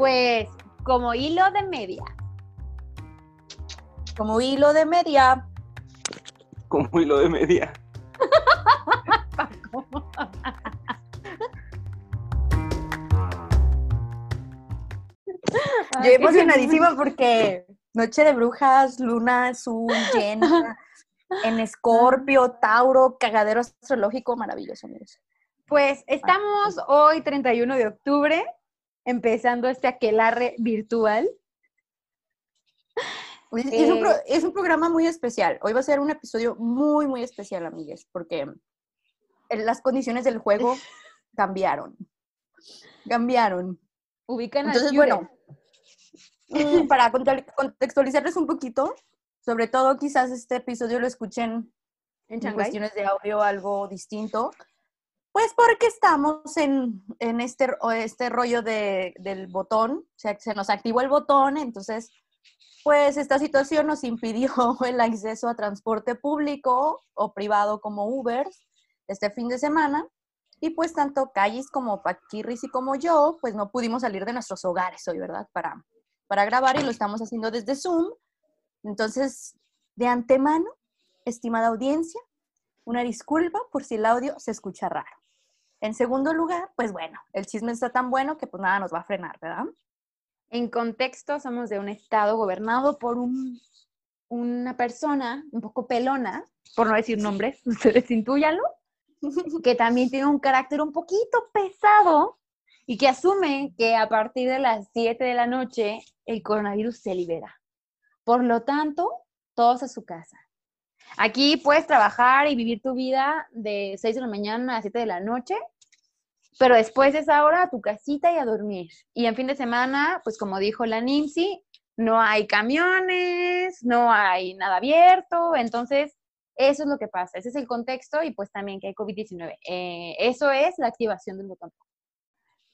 Pues como hilo de media. Como hilo de media. Como hilo de media. Yo emocionadísima porque Noche de Brujas, Luna Azul, llena, en Escorpio, Tauro, cagadero astrológico, maravilloso, amigos. Pues estamos hoy 31 de octubre, empezando este aquelarre virtual. Oye, Es, un Eh, pro- es un programa muy especial. Hoy va a ser un episodio muy, muy especial, amigues, porque las condiciones del juego cambiaron. Cambiaron. Ubican Entonces, bueno, mm, para contextualizarles un poquito, sobre todo quizás este episodio lo escuchen en cuestiones de audio algo distinto, pues porque estamos en, en este, este rollo de- del botón, o sea, se nos activó el botón, entonces, pues esta situación nos impidió el acceso a transporte público o privado como Uber este fin de semana. Y pues tanto Callis como Paquirris y como yo, pues no pudimos salir de nuestros hogares hoy, ¿verdad? Para, para grabar y lo estamos haciendo desde Zoom. Entonces, de antemano, estimada audiencia, una disculpa por si el audio se escucha raro. En segundo lugar, pues bueno, el chisme está tan bueno que pues nada nos va a frenar, ¿verdad? En contexto, somos de un estado gobernado por un, una persona un poco pelona, por no decir nombres, ustedes intúyanlo, que también tiene un carácter un poquito pesado y que asume que a partir de las 7 de la noche el coronavirus se libera. Por lo tanto, todos a su casa. Aquí puedes trabajar y vivir tu vida de 6 de la mañana a 7 de la noche, pero después de esa hora a tu casita y a dormir. Y en fin de semana, pues como dijo la Nimsi, no hay camiones, no hay nada abierto, entonces eso es lo que pasa, ese es el contexto y pues también que hay COVID-19. Eh, eso es la activación del botón.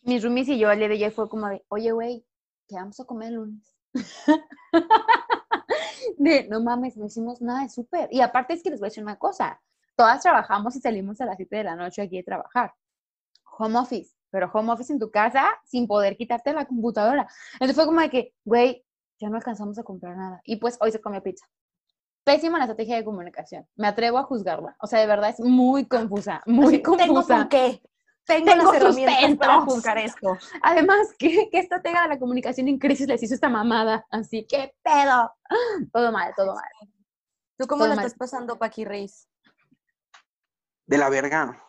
Mis roomies y yo el día de ayer fue como de, oye, güey, ¿qué vamos a comer el lunes? de, no mames, no hicimos nada de súper. Y aparte es que les voy a decir una cosa, todas trabajamos y salimos a las 7 de la noche aquí de trabajar. Home office, pero home office en tu casa sin poder quitarte la computadora. Entonces fue como de que, güey, ya no alcanzamos a comprar nada. Y pues hoy se comió pizza. Pésima la estrategia de comunicación. Me atrevo a juzgarla. O sea, de verdad es muy confusa, muy Así, ¿Tengo confusa. con qué? Tengo, Tengo las herramientas para juzgar esto. Además, ¿qué, ¿qué estratega de la comunicación en crisis les hizo esta mamada? Así, ¿qué pedo? Todo mal, todo mal. ¿Tú cómo mal. estás pasando, Paqui Reis? De la verga.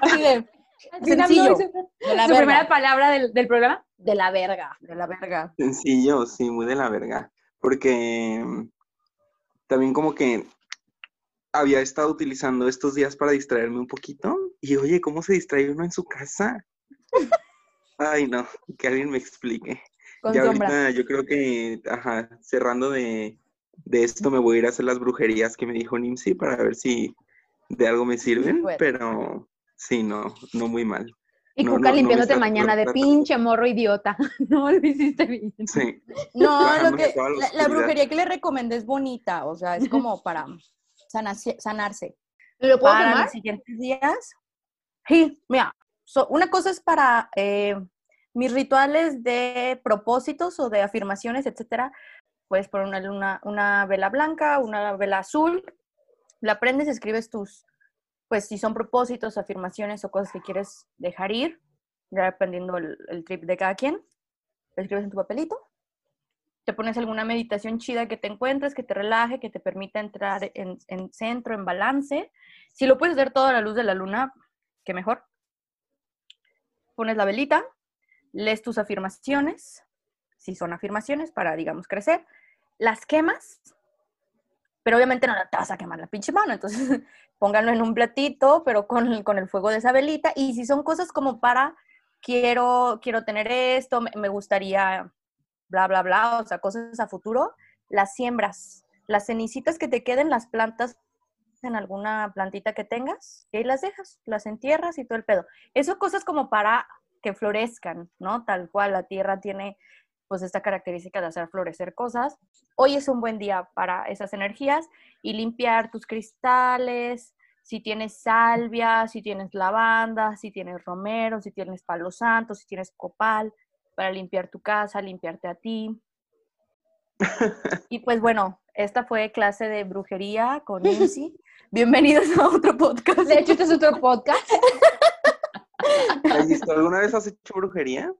Así de, Sencillo, de la Su primera palabra del, del programa, de la verga. De la verga. Sencillo, sí, muy de la verga. Porque mm, también como que había estado utilizando estos días para distraerme un poquito. Y oye, ¿cómo se distrae uno en su casa? Ay, no, que alguien me explique. Con ya sombra. ahorita yo creo que, ajá, cerrando de, de esto me voy a ir a hacer las brujerías que me dijo Nimsi para ver si de algo me sirven, Bueno. pero sí, no, no muy mal. Y No, Cuca no, limpiándote mañana de no- pinche morro idiota. No lo hiciste bien. Sí, No, lo que, la la, brujería que le recomendé es bonita, o sea, es como para sanarse. sanarse. ¿Lo puedo para los siguientes días. Sí, mira, so- una cosa es para eh, mis rituales de propósitos o de afirmaciones, etcétera. Puedes poner una, luna- una vela blanca, una vela azul, la prendes, escribes tus, pues si son propósitos, afirmaciones o cosas que quieres dejar ir, ya dependiendo el, el trip de cada quien, lo escribes en tu papelito. Te pones alguna meditación chida que te encuentres, que te relaje, que te permita entrar en, en centro, en balance. Si lo puedes hacer todo a la luz de la luna, qué mejor. Pones la velita, lees tus afirmaciones, si son afirmaciones para, digamos, crecer, las quemas, pero obviamente no te vas a quemar la pinche mano, entonces pónganlo en un platito, pero con, con el fuego de esa velita, y si son cosas como para, quiero, quiero tener esto, me gustaría, bla, bla, bla, o sea, cosas a futuro, las siembras, las cenicitas que te queden, las plantas en alguna plantita que tengas, y ahí las dejas, las entierras y todo el pedo. Eso cosas como para que florezcan, ¿no? Tal cual la tierra tiene pues esta característica de hacer florecer cosas. Hoy es un buen día para esas energías y limpiar tus cristales, si tienes salvia, si tienes lavanda, si tienes romero, si tienes palo santo, si tienes copal, para limpiar tu casa, limpiarte a ti. y pues bueno, esta fue clase de brujería con Nancy. Bienvenidos a otro podcast. De hecho, este es otro podcast. ¿Alguna vez has hecho brujería?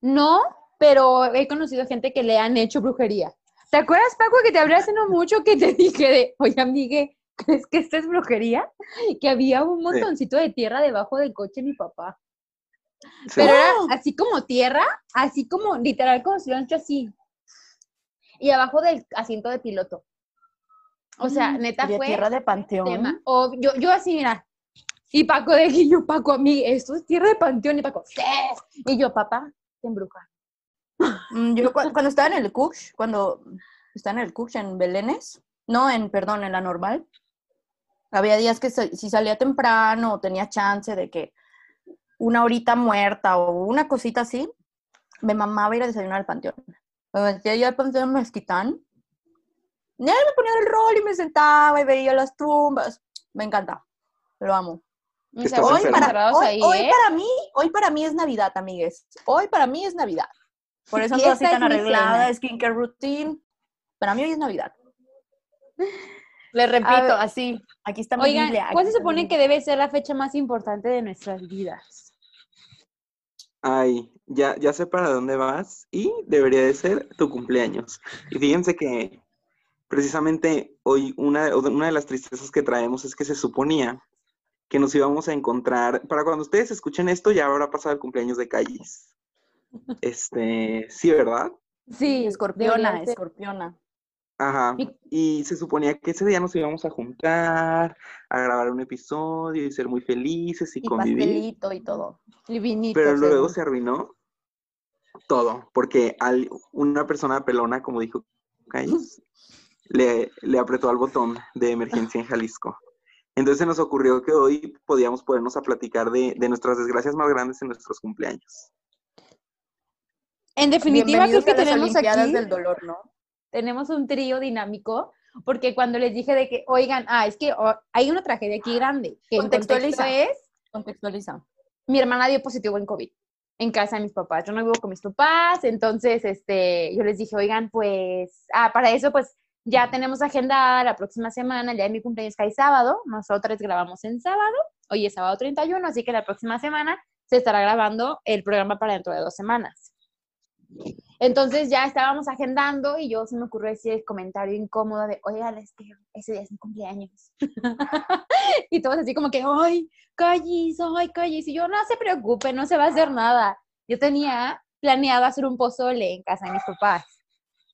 No, pero he conocido gente que le han hecho brujería. ¿Te acuerdas, Paco, que te hablé hace no mucho que te dije de, oye, amigue, ¿crees que esta es brujería? Que había un montoncito de tierra debajo del coche de mi papá. Pero era así como tierra, así como, literal, como si lo han hecho así. Y abajo del asiento de piloto. O sea, Mm, neta ¿sería fue tierra de panteón. tema. O yo, yo así, mira. Y Paco de y yo, Paco, a mí, esto es tierra de panteón. Y Paco, sí. Y yo, papá, te embruja. Mm, Yo cu- cuando estaba en el Cush, cuando estaba en el Cush en Belénes, no, en, perdón, en la normal, había días que si salía temprano o tenía chance de que una horita muerta o una cosita así, me mamaba ir a desayunar al panteón. Me metía yo al panteón mezquitán, y ahí me ponía el rol y me sentaba y veía las tumbas. Me encanta, lo amo. O sea, hoy para, hoy, ahí, hoy ¿eh? para mí, hoy para mí es Navidad, amigues. Hoy para mí es Navidad. Por eso ando así tan arreglada, cena. skincare routine. Para mí hoy es Navidad. Le repito, ver, así. Aquí está mi Oigan, Biblia, ¿cuál se supone que debe ser la fecha más importante de nuestras vidas? Ay, ya, ya sé para dónde vas y debería de ser tu cumpleaños. Y fíjense que precisamente hoy una, una de las tristezas que traemos es que se suponía que nos íbamos a encontrar, para cuando ustedes escuchen esto ya habrá pasado el cumpleaños de Callis. Este, sí, ¿verdad? Sí, Escorpiona, escorpiona. Ajá. Y- Y se suponía que ese día nos íbamos a juntar, a grabar un episodio y ser muy felices y, Y convivir. pastelito y todo. Y vinito, Pero luego según. se arruinó todo, porque al, una persona pelona, como dijo Calles, le, le apretó al botón de emergencia en Jalisco. Entonces se nos ocurrió que hoy podíamos ponernos a platicar de, de nuestras desgracias más grandes en nuestros cumpleaños. En definitiva, creo que a las tenemos Olimpiadas aquí, del dolor, ¿no? Tenemos un trío dinámico, porque cuando les dije de que, oigan, ah, es que oh, hay una tragedia aquí grande, que en Contextualiza. es, Contextualiza. mi hermana dio positivo en COVID en casa de mis papás. Yo no vivo con mis papás, entonces este, yo les dije, oigan, pues, ah, para eso, pues ya tenemos agendada la próxima semana, el día de mi cumpleaños cae sábado, nosotros grabamos en sábado, hoy es sábado 31, así que la próxima semana se estará grabando el programa para dentro de dos semanas. Entonces ya estábamos agendando y yo se me ocurrió decir el comentario incómodo de, oigan, es que ese día es mi cumpleaños. y todos así como que, ay, callis, ay, callis. Y yo, no se preocupe, no se va a hacer nada. Yo tenía planeado hacer un pozole en casa de mis papás.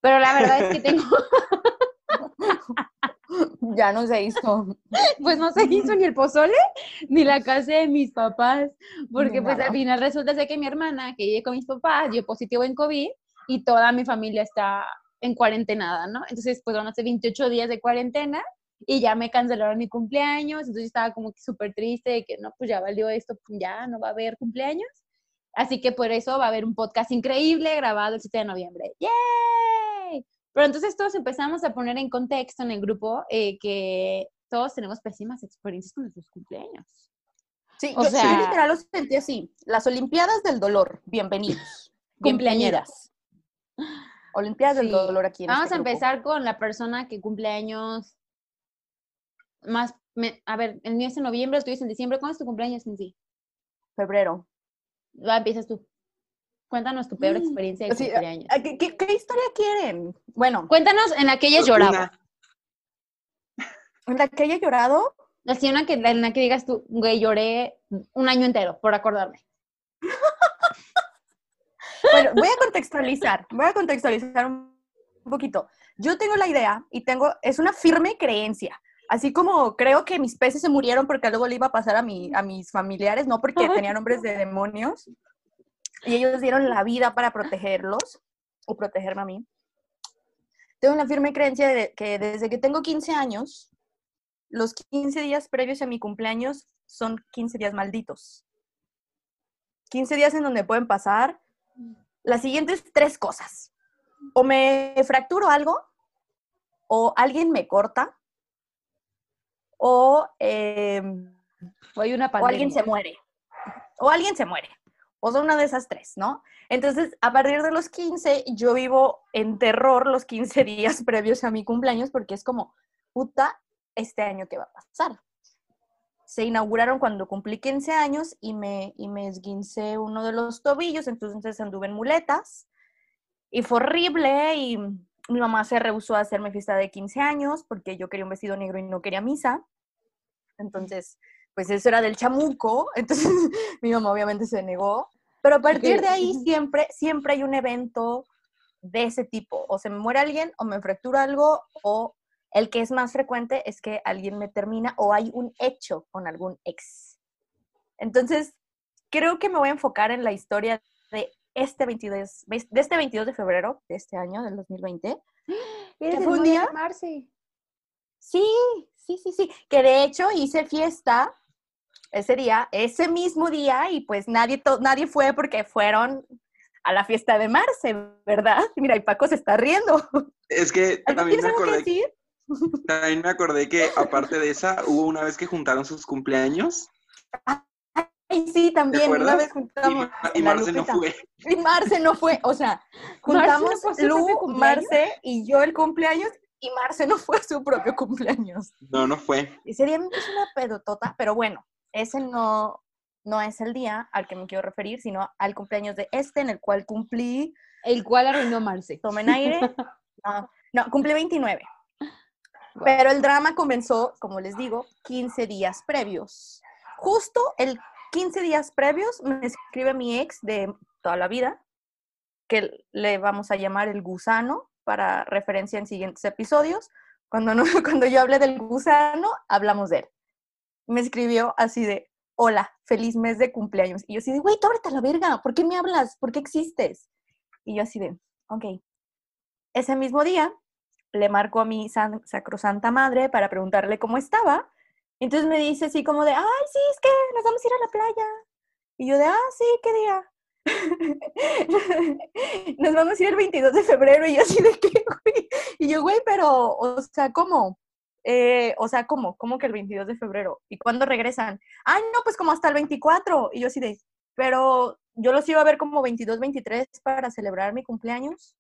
Pero la verdad es que tengo, Ya no se hizo. pues no se hizo ni el pozole ni la casa de mis papás. Porque pues al final resulta ser que mi hermana, que vive con mis papás, dio positivo en COVID y toda mi familia está en cuarentenada, ¿no? Entonces pues van a ser 28 días de cuarentena y ya me cancelaron mi cumpleaños, entonces estaba como que súper triste de que no, pues ya valió esto, ya no va a haber cumpleaños. Así que por eso va a haber un podcast increíble grabado el 7 de noviembre. ¡Yay! Pero entonces todos empezamos a poner en contexto en el grupo eh, que todos tenemos pésimas experiencias con nuestros cumpleaños. Sí, O yo, sea- yo literal lo sentí así. Las Olimpiadas del dolor. Bienvenidos. Cumpleañeras. Olimpiadas del dolor aquí en Vamos este a grupo. empezar con la persona que cumple años más... me- a ver, el mío es en noviembre, el tuyo es en diciembre. ¿Cuándo es tu cumpleaños en sí? Febrero. Va, empiezas tú. Cuéntanos tu peor Mm, experiencia de Así, cumpleaños. ¿a ¿Qué, qué, qué historia quieren? Bueno, Cuéntanos en la que ella lloraba. en la que haya llorado, Así una que, en la que digas tú, güey, lloré un año entero por acordarme. Bueno, voy a contextualizar, voy a contextualizar un poquito. Yo tengo la idea y tengo, es una firme creencia. Así como creo que mis peces se murieron porque luego le iba a pasar a, mi, a mis familiares, no porque tenían nombres de demonios, y ellos dieron la vida para protegerlos o protegerme a mí. Tengo una firme creencia de que desde que tengo 15 años, los 15 días previos a mi cumpleaños son 15 días malditos. 15 días en donde pueden pasar las siguientes tres cosas. O me fracturo algo, o alguien me corta, o, em, O hay una o alguien se muere. O alguien se muere. O sea, una de esas tres, ¿no? Entonces, a partir de los 15, yo vivo en terror los 15 días previos a mi cumpleaños porque es como, puta, este año qué va a pasar. Se inauguraron cuando cumplí 15 años y me, y me esguincé uno de los tobillos, entonces anduve en muletas y fue horrible y mi mamá se rehusó a hacerme fiesta de 15 años porque yo quería un vestido negro y no quería misa. Entonces, pues eso era del chamuco, entonces mi mamá obviamente se negó. Pero a partir de ahí siempre, siempre hay un evento de ese tipo. O se me muere alguien, o me fractura algo, o el que es más frecuente es que alguien me termina o hay un hecho con algún ex. Entonces, creo que me voy a enfocar en la historia de este 22, de este 22 de febrero de este año, del 2020. ¿Qué fue un día? Sí, sí, sí, sí. Que de hecho hice fiesta ese día, ese mismo día, y pues nadie, nadie fue porque fueron a la fiesta de Marce, ¿verdad? Mira, y Paco se está riendo. Es que también me acordé. También me acordé que aparte de esa, hubo una vez que juntaron sus cumpleaños. Ay, sí, también una vez juntamos. Y, Marce no fue. Y Marce no fue, o sea, juntamos Lu, Marce y yo el cumpleaños y Marce no fue a su propio cumpleaños. No, no fue. Y sería una pedotota, pero bueno, ese no, no es el día al que me quiero referir, sino al cumpleaños de este, en el cual cumplí. El cual arruinó Marce. Tomen aire. No, no, cumplí 29. Pero el drama comenzó, como les digo, 15 días previos. Justo el 15 días previos me escribe mi ex de toda la vida, que le vamos a llamar el gusano para referencia en siguientes episodios. Cuando, no, cuando yo hablé del gusano, hablamos de él. Me escribió así de, hola, feliz mes de cumpleaños. Y yo así de, güey, a la verga, ¿por qué me hablas? ¿Por qué existes? Y yo así de, ok. Ese mismo día le marco a mi sacrosanta madre para preguntarle cómo estaba. Entonces me dice así como de, ay, sí, es que nos vamos a ir a la playa. Y yo de, ah, sí, ¿qué día? nos vamos a ir el 22 de febrero y yo así de qué, güey. Y yo, güey, pero, o sea, ¿cómo? Eh, o sea, ¿cómo? ¿Cómo que el 22 de febrero? ¿Y cuándo regresan? Ay, no, pues como hasta el 24. Y yo así de, pero yo los iba a ver como 22, 23 para celebrar mi cumpleaños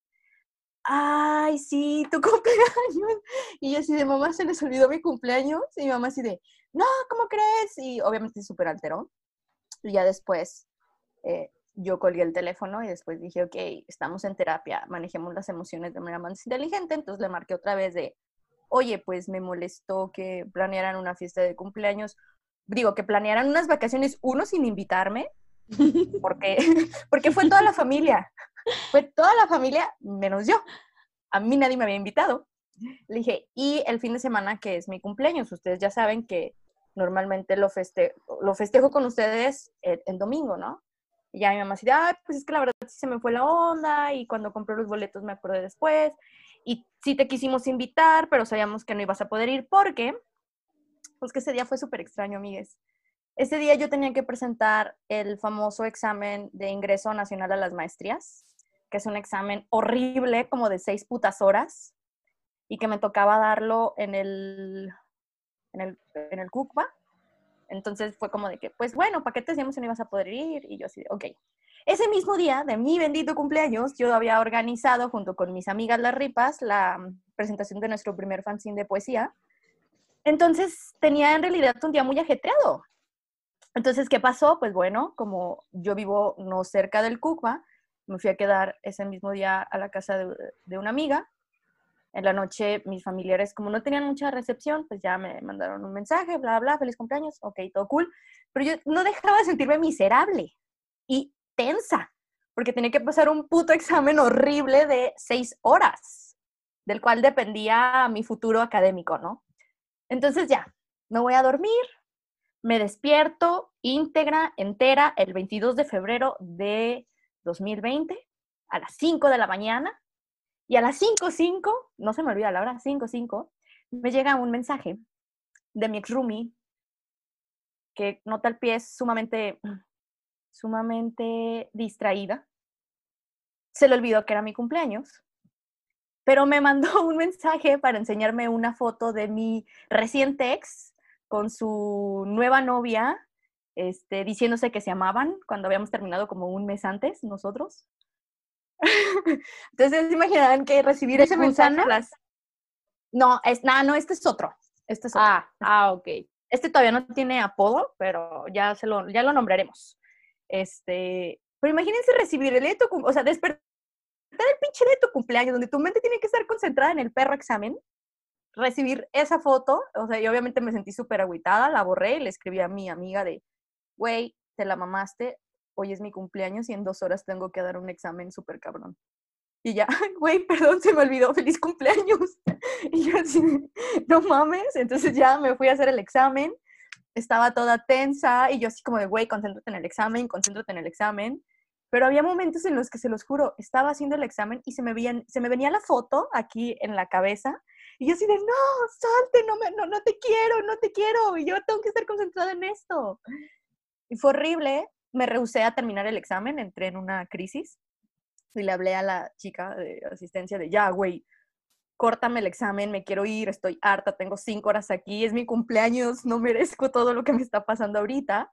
ay, sí, tu cumpleaños. Y yo así de, mamá, se les olvidó mi cumpleaños. Y mi mamá así de, no, ¿cómo crees? Y obviamente súper alteró. Y ya después eh, yo colgué el teléfono y después dije, ok, estamos en terapia, manejemos las emociones de manera más inteligente. Entonces le marqué otra vez de, oye, pues me molestó que planearan una fiesta de cumpleaños. Digo, que planearan unas vacaciones, uno sin invitarme, porque, porque fue toda la familia. Fue toda la familia menos yo. A mí nadie me había invitado. Le dije, y el fin de semana que es mi cumpleaños, ustedes ya saben que normalmente lo, feste lo festejo con ustedes el, domingo, ¿no? Y ya mi mamá decía, ay, pues es que la verdad sí se me fue la onda y cuando compré los boletos me acordé después. Y sí te quisimos invitar, pero sabíamos que no ibas a poder ir porque, pues que ese día fue súper extraño, amigues. Ese día yo tenía que presentar el famoso examen de ingreso nacional a las maestrías que es un examen horrible, como de seis putas horas, y que me tocaba darlo en el, en el, en el CUCBA. Entonces fue como de que, pues bueno, ¿para qué te decíamos que no ibas a poder ir? Y yo así, ok. Ese mismo día de mi bendito cumpleaños, yo había organizado junto con mis amigas las ripas la presentación de nuestro primer fanzine de poesía. Entonces tenía en realidad un día muy ajetreado. Entonces, ¿qué pasó? Pues bueno, como yo vivo no cerca del CUCBA, me fui a quedar ese mismo día a la casa de, una amiga. En la noche mis familiares, como no tenían mucha recepción, pues ya me mandaron un mensaje, bla, bla, feliz cumpleaños, ok, todo cool. Pero yo no dejaba de sentirme miserable y tensa, porque tenía que pasar un puto examen horrible de seis horas, del cual dependía mi futuro académico, ¿no? Entonces ya, me voy a dormir, me despierto íntegra, entera, el 22 de febrero de 2020 a las 5 de la mañana y a las 5.05, no se me olvida la hora, 5.05, me llega un mensaje de mi ex roomie que nota el pie es sumamente, sumamente distraída. Se le olvidó que era mi cumpleaños, pero me mandó un mensaje para enseñarme una foto de mi reciente ex con su nueva novia este, diciéndose que se amaban cuando habíamos terminado como un mes antes nosotros. Entonces, imaginarán que recibir ese mensaje las... No, es, nah, no, este es otro. Este es otro. Ah, ah, ok. Este todavía no tiene apodo, pero ya, se lo, ya lo nombraremos. Este, pero imagínense recibir el día de tu o sea, despertar el pinche de tu cumpleaños, donde tu mente tiene que estar concentrada en el perro examen, recibir esa foto, o sea, yo obviamente me sentí súper agüitada, la borré y le escribí a mi amiga de, güey, te la mamaste, hoy es mi cumpleaños y en dos horas tengo que dar un examen súper cabrón. Y ya, güey, perdón, se me olvidó, feliz cumpleaños. Y yo así, no mames. Entonces ya me fui a hacer el examen, estaba toda tensa y yo así como de, güey, concéntrate en el examen, concéntrate en el examen. Pero había momentos en los que, se los juro, estaba haciendo el examen y se me, veían, se me venía la foto aquí en la cabeza y yo así de, no, salte, no, me, no, no te quiero, no te quiero, y yo tengo que estar concentrada en esto. Y fue horrible, me rehusé a terminar el examen, entré en una crisis y le hablé a la chica de asistencia de, ya, güey, córtame el examen, me quiero ir, estoy harta, tengo cinco horas aquí, es mi cumpleaños, no merezco todo lo que me está pasando ahorita.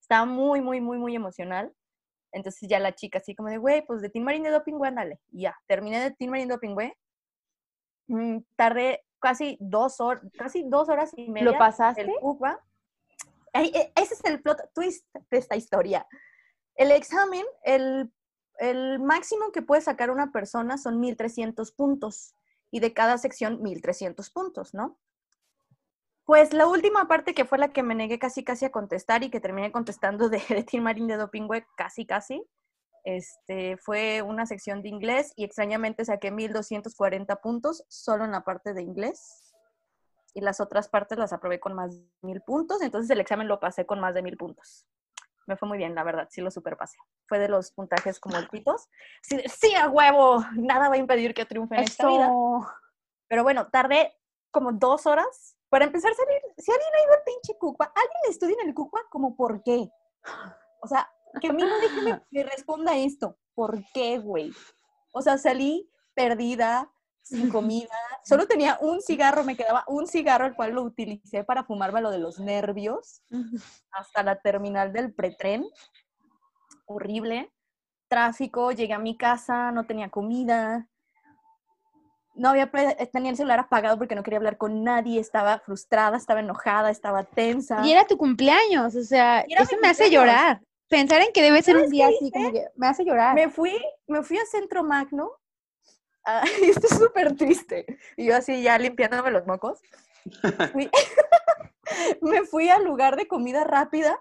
Estaba muy, muy, muy, muy emocional. Entonces ya la chica así como de, güey, pues de Team Marine de Doping, güey, ándale. Y ya, terminé de Team Marine Doping, güey. Mm, Tardé casi dos horas, casi dos horas y media. ¿Lo pasaste? El UPA. E- ese es el plot twist de esta historia. El examen, el, el máximo que puede sacar una persona son 1300 puntos y de cada sección 1300 puntos, ¿no? Pues la última parte que fue la que me negué casi casi a contestar y que terminé contestando de, de Team Marín de Dopingüe casi casi, este, fue una sección de inglés y extrañamente saqué 1240 puntos solo en la parte de inglés y las otras partes las aprobé con más de 1000 puntos, entonces el examen lo pasé con más de 1000 puntos. Me fue muy bien, la verdad, sí lo superpasé. Fue de los puntajes como altitos. Sí, sí, a huevo, nada va a impedir que triunfe en esta vida. Eso. Pero bueno, tardé como dos horas para empezar a salir. Si alguien ha ido al pinche Cucua, ¿alguien estudia en el Cucua? Como, ¿por qué? O sea, que a mí no déjeme me responda esto. ¿Por qué, güey? O sea, salí perdida, sin comida. Solo tenía un cigarro, me quedaba un cigarro, el cual lo utilicé para fumarme lo de los nervios hasta la terminal del pretren. Horrible. Tráfico, llegué a mi casa, no tenía comida. No había, pre- tenía el celular apagado porque no quería hablar con nadie, estaba frustrada, estaba enojada, estaba tensa. Y era tu cumpleaños, o sea, eso me hace llorar. Pensar en que debe ser un ¿Sabes día así hice? como que me hace llorar. Me fui, me fui a Centro Magno. Ah, esto es súper triste. Y yo así ya limpiándome los mocos. Fui- me fui al lugar de comida rápida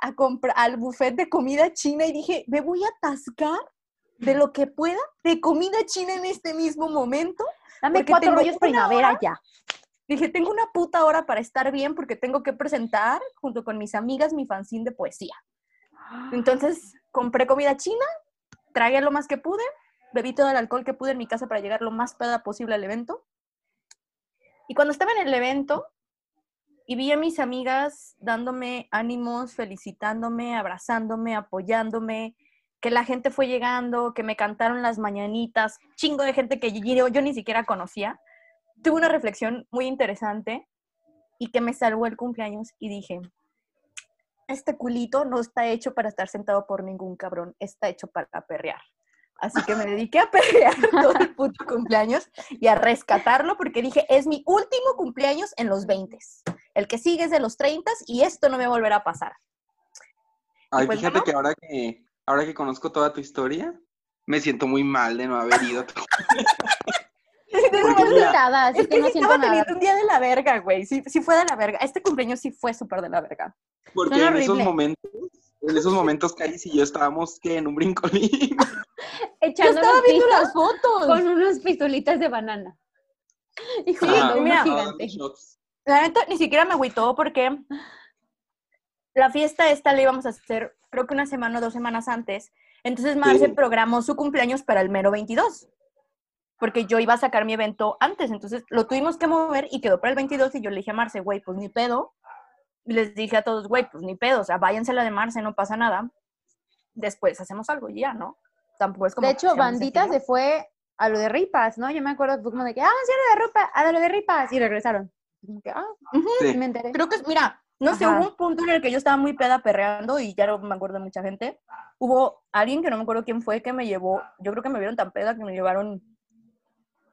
a al buffet de comida china y dije, me voy a atascar de lo que pueda de comida china en este mismo momento. Dame cuatro rollos primavera hora ya. Dije, tengo una puta hora para estar bien porque tengo que presentar junto con mis amigas mi fanzine de poesía. Entonces compré comida china, tragué lo más que pude, bebí todo el alcohol que pude en mi casa para llegar lo más peda posible al evento. Y cuando estaba en el evento y vi a mis amigas dándome ánimos, felicitándome, abrazándome, apoyándome, que la gente fue llegando, que me cantaron las mañanitas, chingo de gente que yo, yo ni siquiera conocía, tuve una reflexión muy interesante y que me salvó el cumpleaños y dije, este culito no está hecho para estar sentado por ningún cabrón, está hecho para perrear. Así que me dediqué a perrear todo el puto cumpleaños y a rescatarlo porque dije, es mi último cumpleaños en los 20. El que sigue es de los 30 y esto no me volverá a pasar. Ay, pues, fíjate bueno. que ahora que ahora que conozco toda tu historia, me siento muy mal de no haber ido. Porque muy mira, irritada, así Es que que no siento estaba nada. teniendo un día de la verga, güey. Sí, sí fue de la verga. Este cumpleaños sí fue súper de la verga. Porque Suena en esos horrible. momentos, en esos momentos, Caris y yo estábamos que en un brincolín. Yo Echando estaba los viendo las fotos. con unas pistolitas de banana. Y Sí, jugando mira. gigante. La neta, ni siquiera me agüitó porque la fiesta esta la íbamos a hacer, creo que una semana o dos semanas antes. Entonces Marce Sí. programó su cumpleaños para el mero 22. Porque yo iba a sacar mi evento antes. Entonces lo tuvimos que mover y quedó para el 22. Y yo le dije a Marce, güey, pues ni pedo. Les dije a todos, güey, pues ni pedo. O sea, váyanse la de Marce, no pasa nada. Después hacemos algo y ya, ¿no? Tampoco es como. De hecho, Bandita se fue a lo de Ripas, ¿no? Yo me acuerdo que fue como de que, ah, sí, a lo de Ripas, a lo de Ripas, y regresaron. Como que, ah, sí me enteré. Creo que, mira, No sé, hubo un punto en el que yo estaba muy peda perreando y ya no me acuerdo de mucha gente. Hubo alguien que no me acuerdo quién fue que me llevó, yo creo que me vieron tan peda que me llevaron,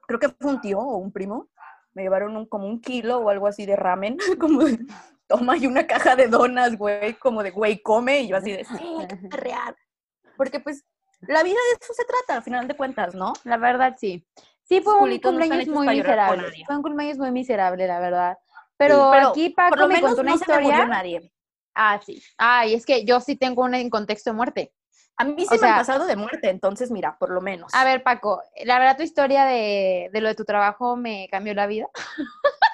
creo que fue un tío o un primo, me llevaron un, como un kilo o algo así de ramen, como de, toma y una caja de donas, güey, como de, güey, come, y yo así de, sí, perrear. Porque pues la vida de eso se trata, al final de cuentas, ¿no? La verdad, sí. Sí, fue un cumpleaños muy miserable. Fue un cumpleaños muy miserable, la verdad. Pero, Pero aquí Paco Por lo me menos contó una no se me historia. nadie. Ah, sí. Ay, es que yo sí tengo una en contexto de muerte. A mí sí O me sea- han pasado de muerte, entonces mira, por lo menos. A ver, Paco, la verdad tu historia de, de lo de tu trabajo me cambió la vida.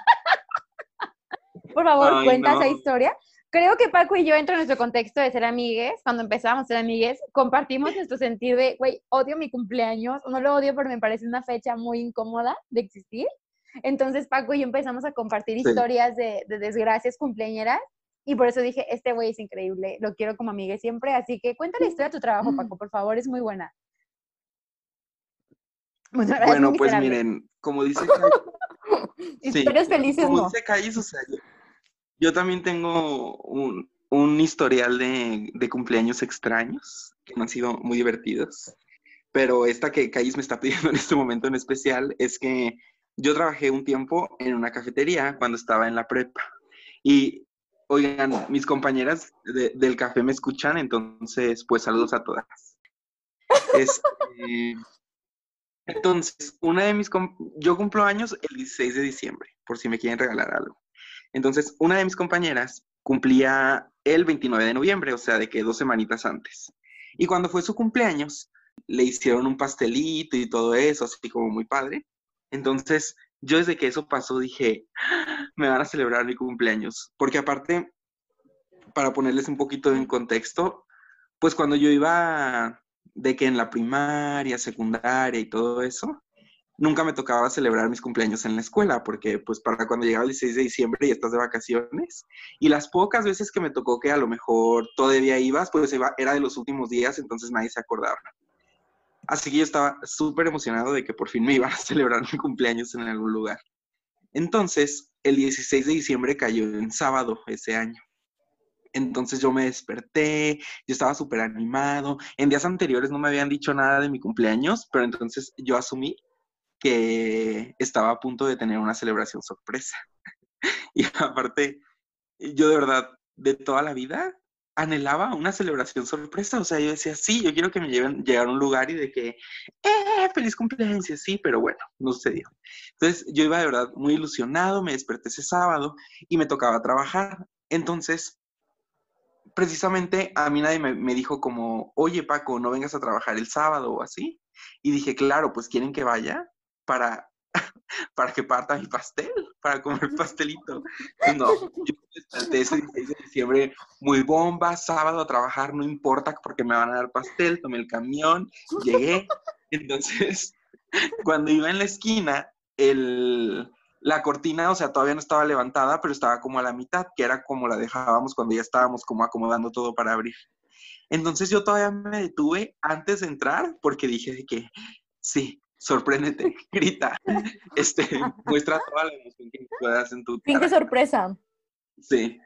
Por favor, Ay, cuenta esa no. historia. Creo que Paco y yo, dentro de nuestro contexto de ser amigues, cuando empezamos a ser amigues, compartimos nuestro sentir de, güey, odio mi cumpleaños, no lo odio, pero me parece una fecha muy incómoda de existir. Entonces Paco y yo empezamos a compartir Sí. historias de, de desgracias cumpleañeras y por eso dije, este güey es increíble, lo quiero como amiga siempre, así que cuenta la historia de tu trabajo, Paco, por favor, es muy buena. Bueno, Bueno, pues miren, como dice Kai- sí, Historias felices, como no. dice Calles, o sea, yo, yo también tengo un, un historial de, de cumpleaños extraños que han sido muy divertidos. Pero esta que Calles me está pidiendo en este momento en especial es que yo trabajé un tiempo en una cafetería cuando estaba en la prepa. Y, oigan, mis compañeras de- del café me escuchan, entonces, pues saludos a todas. Este, entonces, una de mis, yo cumplo años el 16 de diciembre, por si me quieren regalar algo. Entonces, una de mis compañeras cumplía el 29 de noviembre, o sea, de que dos semanitas antes. Y cuando fue su cumpleaños, le hicieron un pastelito y todo eso, así como muy padre. Entonces, yo desde que eso pasó dije, "Ah, me van a celebrar mi cumpleaños. Porque aparte, para ponerles un poquito en contexto, pues cuando yo iba de que en la primaria, secundaria y todo eso, nunca me tocaba celebrar mis cumpleaños en la escuela, porque pues para cuando llegaba el 16 de diciembre y estás de vacaciones, y las pocas veces que me tocó que a lo mejor todavía ibas, pues era de los últimos días, entonces nadie se acordaba. Así que yo estaba súper emocionado de que por fin me iban a celebrar mi cumpleaños en algún lugar. Entonces, el 16 de diciembre cayó en sábado ese año. Entonces yo me desperté, yo estaba súper animado. En días anteriores no me habían dicho nada de mi cumpleaños, pero entonces yo asumí que estaba a punto de tener una celebración sorpresa. Y aparte, yo de verdad, de toda la vida, anhelaba una celebración sorpresa. O sea, yo decía, sí, yo quiero que me lleven llegar a un lugar y de que, ¡eh, feliz cumpleaños! Sí, pero bueno, no sucedió. Entonces, yo iba de verdad muy ilusionado, me desperté ese sábado y me tocaba trabajar. Entonces, precisamente a mí nadie me, me dijo como, oye Paco, no vengas a trabajar el sábado o así. Y dije, claro, pues quieren que vaya para, para que parta mi pastel, para comer pastelito. No, yo desperté ese 16 de diciembre muy bomba, sábado a trabajar, no importa porque me van a dar pastel, tomé el camión, llegué. Entonces, cuando iba en la esquina, el, la cortina, o sea, todavía no estaba levantada, pero estaba como a la mitad, que era como la dejábamos cuando ya estábamos como acomodando todo para abrir. Entonces yo todavía me detuve antes de entrar porque dije que, sí, sorpréndete, grita, este, muestra toda la emoción que puedas en tu Fin de cara. sorpresa. Sí.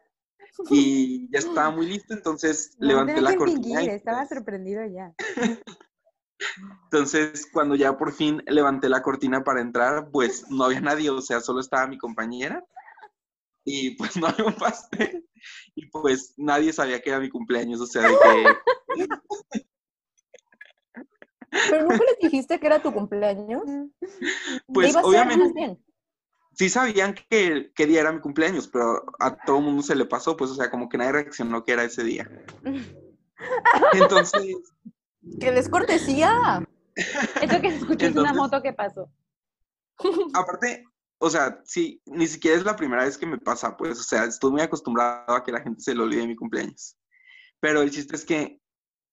Y ya estaba muy listo, entonces No, levanté la cortina. fingir, y, estaba pues, sorprendido ya. Entonces, cuando ya por fin levanté la cortina para entrar, pues no había nadie, o sea, solo estaba mi compañera y pues no había un pastel y pues nadie sabía que era mi cumpleaños, o sea, de que Pero nunca les dijiste que era tu cumpleaños. Pues, Iba a ser obviamente- más bien. sí sabían que, que día era mi cumpleaños, pero a todo el mundo se le pasó, pues, o sea, como que nadie reaccionó que era ese día. Entonces, Que les cortesía. Eso que se escuchó es una moto que pasó. aparte, o sea, sí, ni siquiera es la primera vez que me pasa, pues, o sea, estoy muy acostumbrado a que la gente se le olvide mi cumpleaños. Pero el chiste es que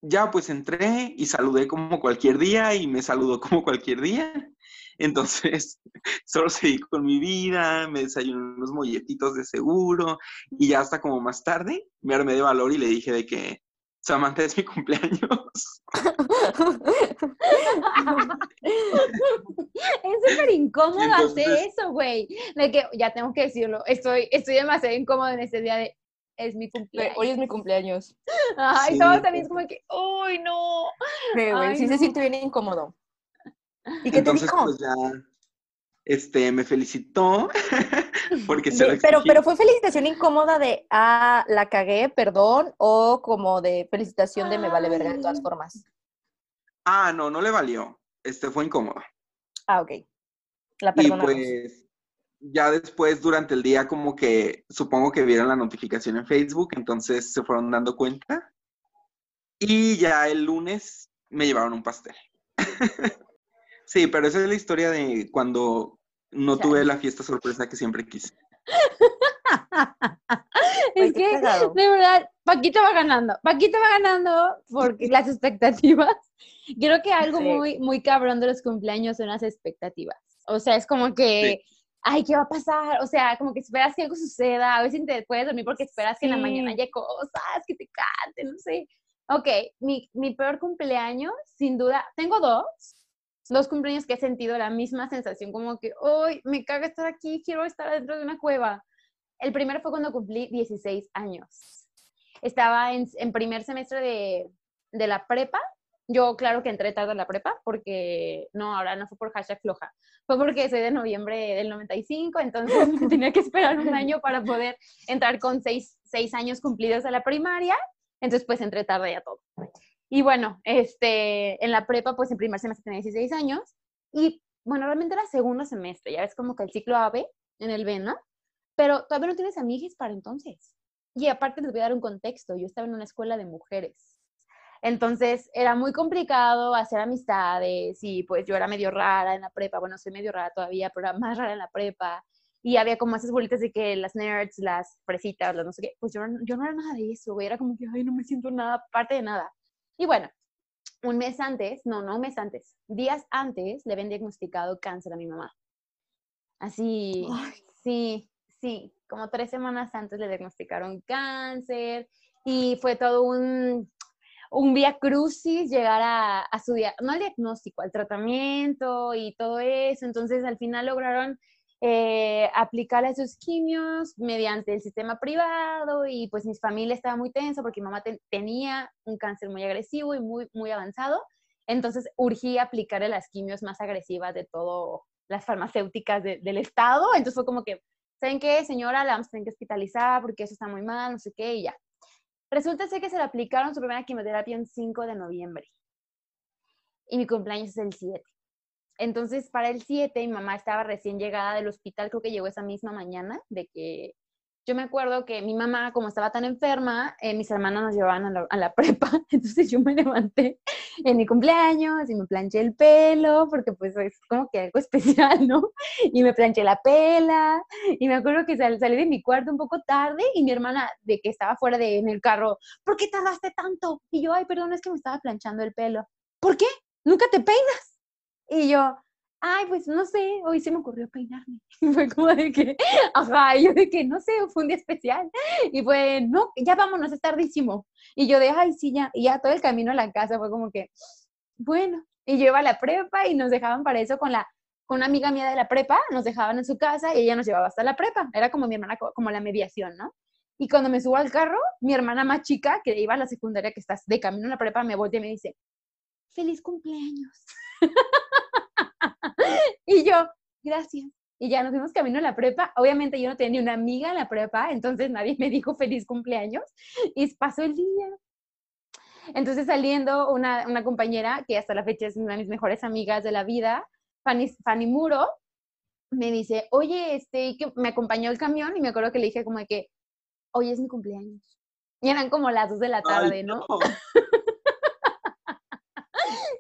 ya pues entré y saludé como cualquier día y me saludó como cualquier día. Entonces, solo seguí con mi vida, me desayuné unos molletitos de seguro y ya hasta como más tarde me armé de valor y le dije de que Samantha es mi cumpleaños. Es súper incómodo hacer eso, güey. De que ya tengo que decirlo. Estoy, estoy demasiado incómodo en este día de. Es mi cumpleaños. Hoy es mi cumpleaños. Ay, Sí. todos también es como que, uy, no. Sí, güey, Ay, sí no. se siente bien incómodo. ¿Y qué te Entonces, dijo? pues ya, este, me felicitó porque se lo pero, pero fue felicitación incómoda de, ah, la cagué, perdón, o como de felicitación de me vale verga de todas Ay. formas. Ah, no, no le valió. Este fue incómodo. Ah, ok. La Y perdonamos. pues ya después, durante el día, como que supongo que vieron la notificación en Facebook, entonces se fueron dando cuenta. Y ya el lunes me llevaron un pastel. sí, pero esa es la historia de cuando no Ya. tuve la fiesta sorpresa que siempre quise. Es que, de verdad, Paquito va ganando. Paquito va ganando porque las expectativas. Creo que algo Sí. muy, muy cabrón de los cumpleaños son las expectativas. O sea, es como que, ay, ¿qué va a pasar? O sea, como que esperas que algo suceda. A veces te puedes dormir porque esperas que en la mañana Sí. haya cosas, que te canten, no sé. Ok, mi, mi peor cumpleaños, sin duda, tengo dos. Dos cumpleaños que he sentido la misma sensación, como que, hoy me caga estar aquí, quiero estar dentro de una cueva. El primero fue cuando cumplí 16 años. Estaba en, en primer semestre de, de la prepa. Yo, claro que entré tarde a la prepa, porque no, ahora no fue por hashtag floja. Fue porque soy de noviembre del 95, entonces tenía que esperar un año para poder entrar con seis, seis años cumplidos a la primaria. Entonces, pues entré tarde a todo. Y bueno, este, en la prepa, pues en primer semestre tenía 16 años. Y bueno, realmente era segundo semestre, ya ves como que el ciclo AB en el B, ¿no? Pero todavía no tienes amigas para entonces. Y aparte les voy a dar un contexto, yo estaba en una escuela de mujeres. Entonces era muy complicado hacer amistades y pues yo era medio rara en la prepa, bueno, soy medio rara todavía, pero era más rara en la prepa. Y había como esas bolitas de que las nerds, las fresitas, las no sé qué, pues yo, no- yo no era nada de eso, güey, era como que, ay, no me siento nada, parte de nada. Y bueno, un mes antes, no, no un mes antes, días antes le habían diagnosticado cáncer a mi mamá. Así, Ay. sí, sí, como tres semanas antes le diagnosticaron cáncer y fue todo un, un vía crucis llegar a, a su, dia- no al diagnóstico, al tratamiento y todo eso. Entonces al final lograron eh, aplicarle sus quimios mediante el sistema privado y pues mi familia estaba muy tensa porque mi mamá ten- tenía un cáncer muy agresivo y muy, muy avanzado. Entonces urgía aplicarle las quimios más agresivas de todo las farmacéuticas de- del estado. Entonces fue como que, ¿saben qué, señora? La vamos a tener que hospitalizar porque eso está muy mal, no sé qué, y ya. Resulta ser que se le aplicaron su primera quimioterapia en 5 de noviembre. Y mi cumpleaños es el 7. Entonces, para el 7, mi mamá estaba recién llegada del hospital, creo que llegó esa misma mañana, de que yo me acuerdo que mi mamá, como estaba tan enferma, eh, mis hermanas nos llevaban a la, a la prepa, entonces yo me levanté en mi cumpleaños y me planché el pelo, porque pues es como que algo especial, ¿no? Y me planché la pela, y me acuerdo que sal- salí de mi cuarto un poco tarde y mi hermana, de que estaba fuera de, en el carro, ¿por qué tardaste tanto? Y yo, ay, perdón, es que me estaba planchando el pelo. ¿Por qué? ¿Nunca te peinas? Y yo, ay, pues no sé, hoy se me ocurrió peinarme. Y fue como de que, ajá, y yo de que, no sé, fue un día especial. Y fue, no, ya vámonos, es tardísimo. Y yo de, ay, sí, ya. Y ya todo el camino a la casa fue como que, bueno. Y yo iba a la prepa y nos dejaban para eso con la con una amiga mía de la prepa, nos dejaban en su casa y ella nos llevaba hasta la prepa. Era como mi hermana, co- como la mediación, ¿no? Y cuando me subo al carro, mi hermana más chica, que iba a la secundaria, que estás de camino a la prepa, me voltea y me dice, feliz cumpleaños. y yo, gracias. Y ya nos fuimos camino a la prepa. Obviamente yo no tenía ni una amiga en la prepa, entonces nadie me dijo feliz cumpleaños. Y pasó el día. Entonces saliendo una, una compañera, que hasta la fecha es una de mis mejores amigas de la vida, Fanny, Fanny Muro, me dice, oye, este, que me acompañó el camión y me acuerdo que le dije como de que, hoy es mi cumpleaños. Y eran como las dos de la tarde, Ay, ¿no?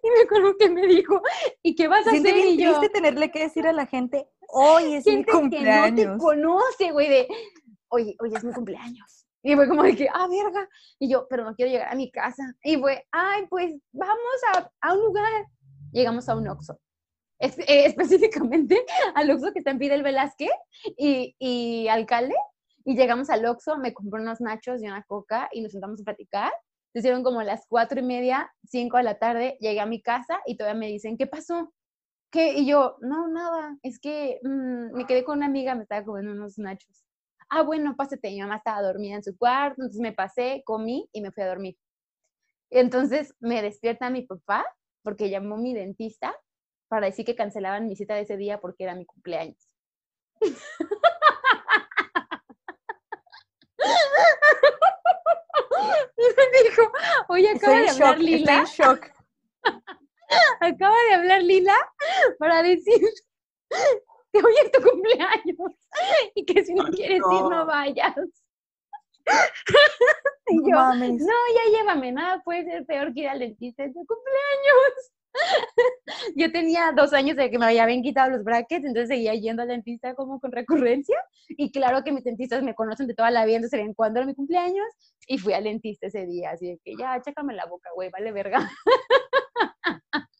Y me acuerdo que me dijo, ¿y qué vas a Siente hacer? bien Y yo, triste tenerle que decir a la gente, hoy es mi gente que no te cumpleaños. conoce, güey, de, oye, oye, es mi cumpleaños. Y fue como de que, ah, verga. Y yo, pero no quiero llegar a mi casa. Y fue, ay, pues vamos a, a un lugar. Llegamos a un Oxxo. Es- eh, específicamente al Oxxo que está en Fidel Velázquez y, y Alcalde. Y llegamos al Oxxo, me compré unos nachos y una coca y nos sentamos a platicar. Se hicieron como las cuatro y media, cinco de la tarde. Llegué a mi casa y todavía me dicen, ¿qué pasó? ¿Qué? Y yo, no, nada, es que mm, me quedé con una amiga, me estaba comiendo unos nachos. ah, bueno, pásate, mi mamá estaba dormida en su cuarto, entonces me pasé, comí y me fui a dormir. Entonces me despierta mi papá porque llamó mi dentista para decir que cancelaban mi cita de ese día porque era mi cumpleaños. Dijo, oye, acaba de hablar Lila. shock. acaba de hablar Lila para decir que hoy es tu cumpleaños y que si no quieres ir no vayas. y yo, no, ya llévame, nada puede ser peor que ir al dentista en tu cumpleaños. yo tenía dos años de que me habían quitado los brackets, entonces seguía yendo al dentista como con recurrencia. Y claro que mis dentistas me conocen de toda la vida, entonces sabían cuándo era mi cumpleaños. Y fui al dentista ese día, así de que ya, chécame la boca, güey, vale verga.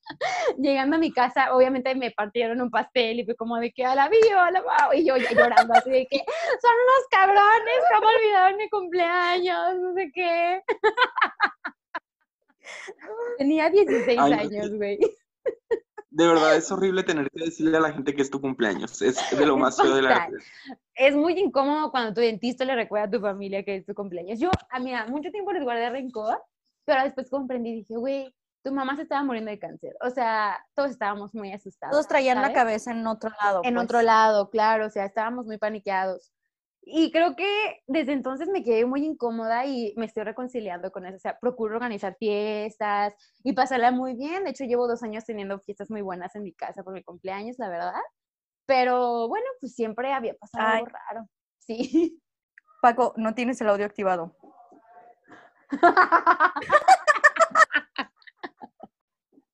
Llegando a mi casa, obviamente me partieron un pastel y fue como de que a la vivo, a la wow, y yo ya llorando así de que son unos cabrones, ¿cómo olvidaron mi cumpleaños? No sé qué. Tenía 16 años, güey. De verdad, es horrible tener que decirle a la gente que es tu cumpleaños. Es de lo más feo de la vida. Es muy incómodo cuando tu dentista le recuerda a tu familia que es tu cumpleaños. Yo, a mí, mucho tiempo les guardé rencor, pero después comprendí y dije, güey, tu mamá se estaba muriendo de cáncer. O sea, todos estábamos muy asustados. Todos traían la cabeza en otro lado. En pues. otro lado, claro. O sea, estábamos muy paniqueados. Y creo que desde entonces me quedé muy incómoda y me estoy reconciliando con eso. O sea, procuro organizar fiestas y pasarla muy bien. De hecho, llevo dos años teniendo fiestas muy buenas en mi casa por mi cumpleaños, la verdad. Pero bueno, pues siempre había pasado algo raro. Sí. Paco, no tienes el audio activado.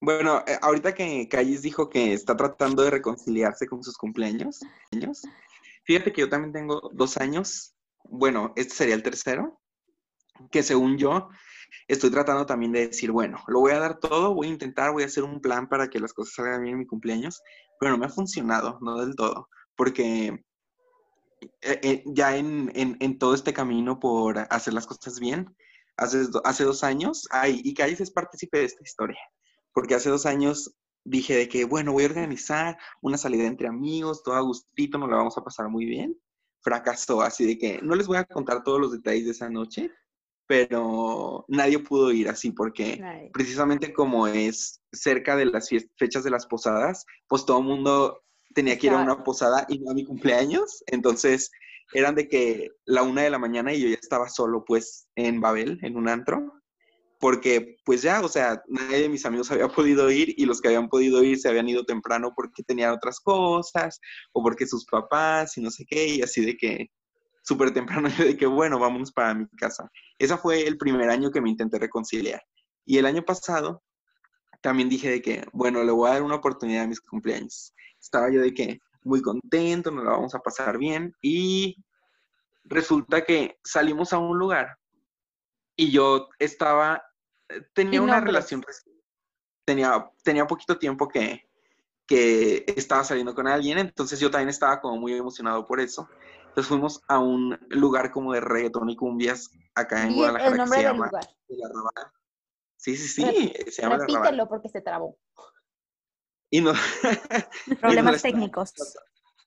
Bueno, eh, ahorita que Calles dijo que está tratando de reconciliarse con sus cumpleaños, fíjate que yo también tengo dos años, bueno, este sería el tercero, que según yo estoy tratando también de decir, bueno, lo voy a dar todo, voy a intentar, voy a hacer un plan para que las cosas salgan bien en mi cumpleaños, pero no me ha funcionado, no del todo, porque eh, eh, ya en, en, todo este camino por hacer las cosas bien, hace, hace dos años, ay, y Calles es partícipe de esta historia porque hace dos años dije de que, bueno, voy a organizar una salida entre amigos, todo a gustito, nos la vamos a pasar muy bien. Fracasó, así de que no les voy a contar todos los detalles de esa noche, pero nadie pudo ir así porque precisamente como es cerca de las fechas de las posadas, pues todo el mundo tenía que ir a una posada y no a mi cumpleaños, entonces eran de que la una de la mañana y yo ya estaba solo pues en Babel, en un antro, porque pues ya, o sea, nadie de mis amigos había podido ir y los que habían podido ir se habían ido temprano porque tenían otras cosas o porque sus papás y no sé qué, y así de que súper temprano yo de que bueno, vámonos para mi casa. Ese fue el primer año que me intenté reconciliar. Y el año pasado también dije de que, bueno, le voy a dar una oportunidad a mis cumpleaños. Estaba yo de que muy contento, nos la vamos a pasar bien y resulta que salimos a un lugar y yo estaba, eh, tenía una relación, tenía, tenía poquito tiempo que, que estaba saliendo con alguien, entonces yo también estaba como muy emocionado por eso. Entonces fuimos a un lugar como de reggaetón y cumbias acá en Guadalajara. El nombre del lugar. Sí, sí, sí. se llama Repítelo porque se trabó. Y no. Problemas técnicos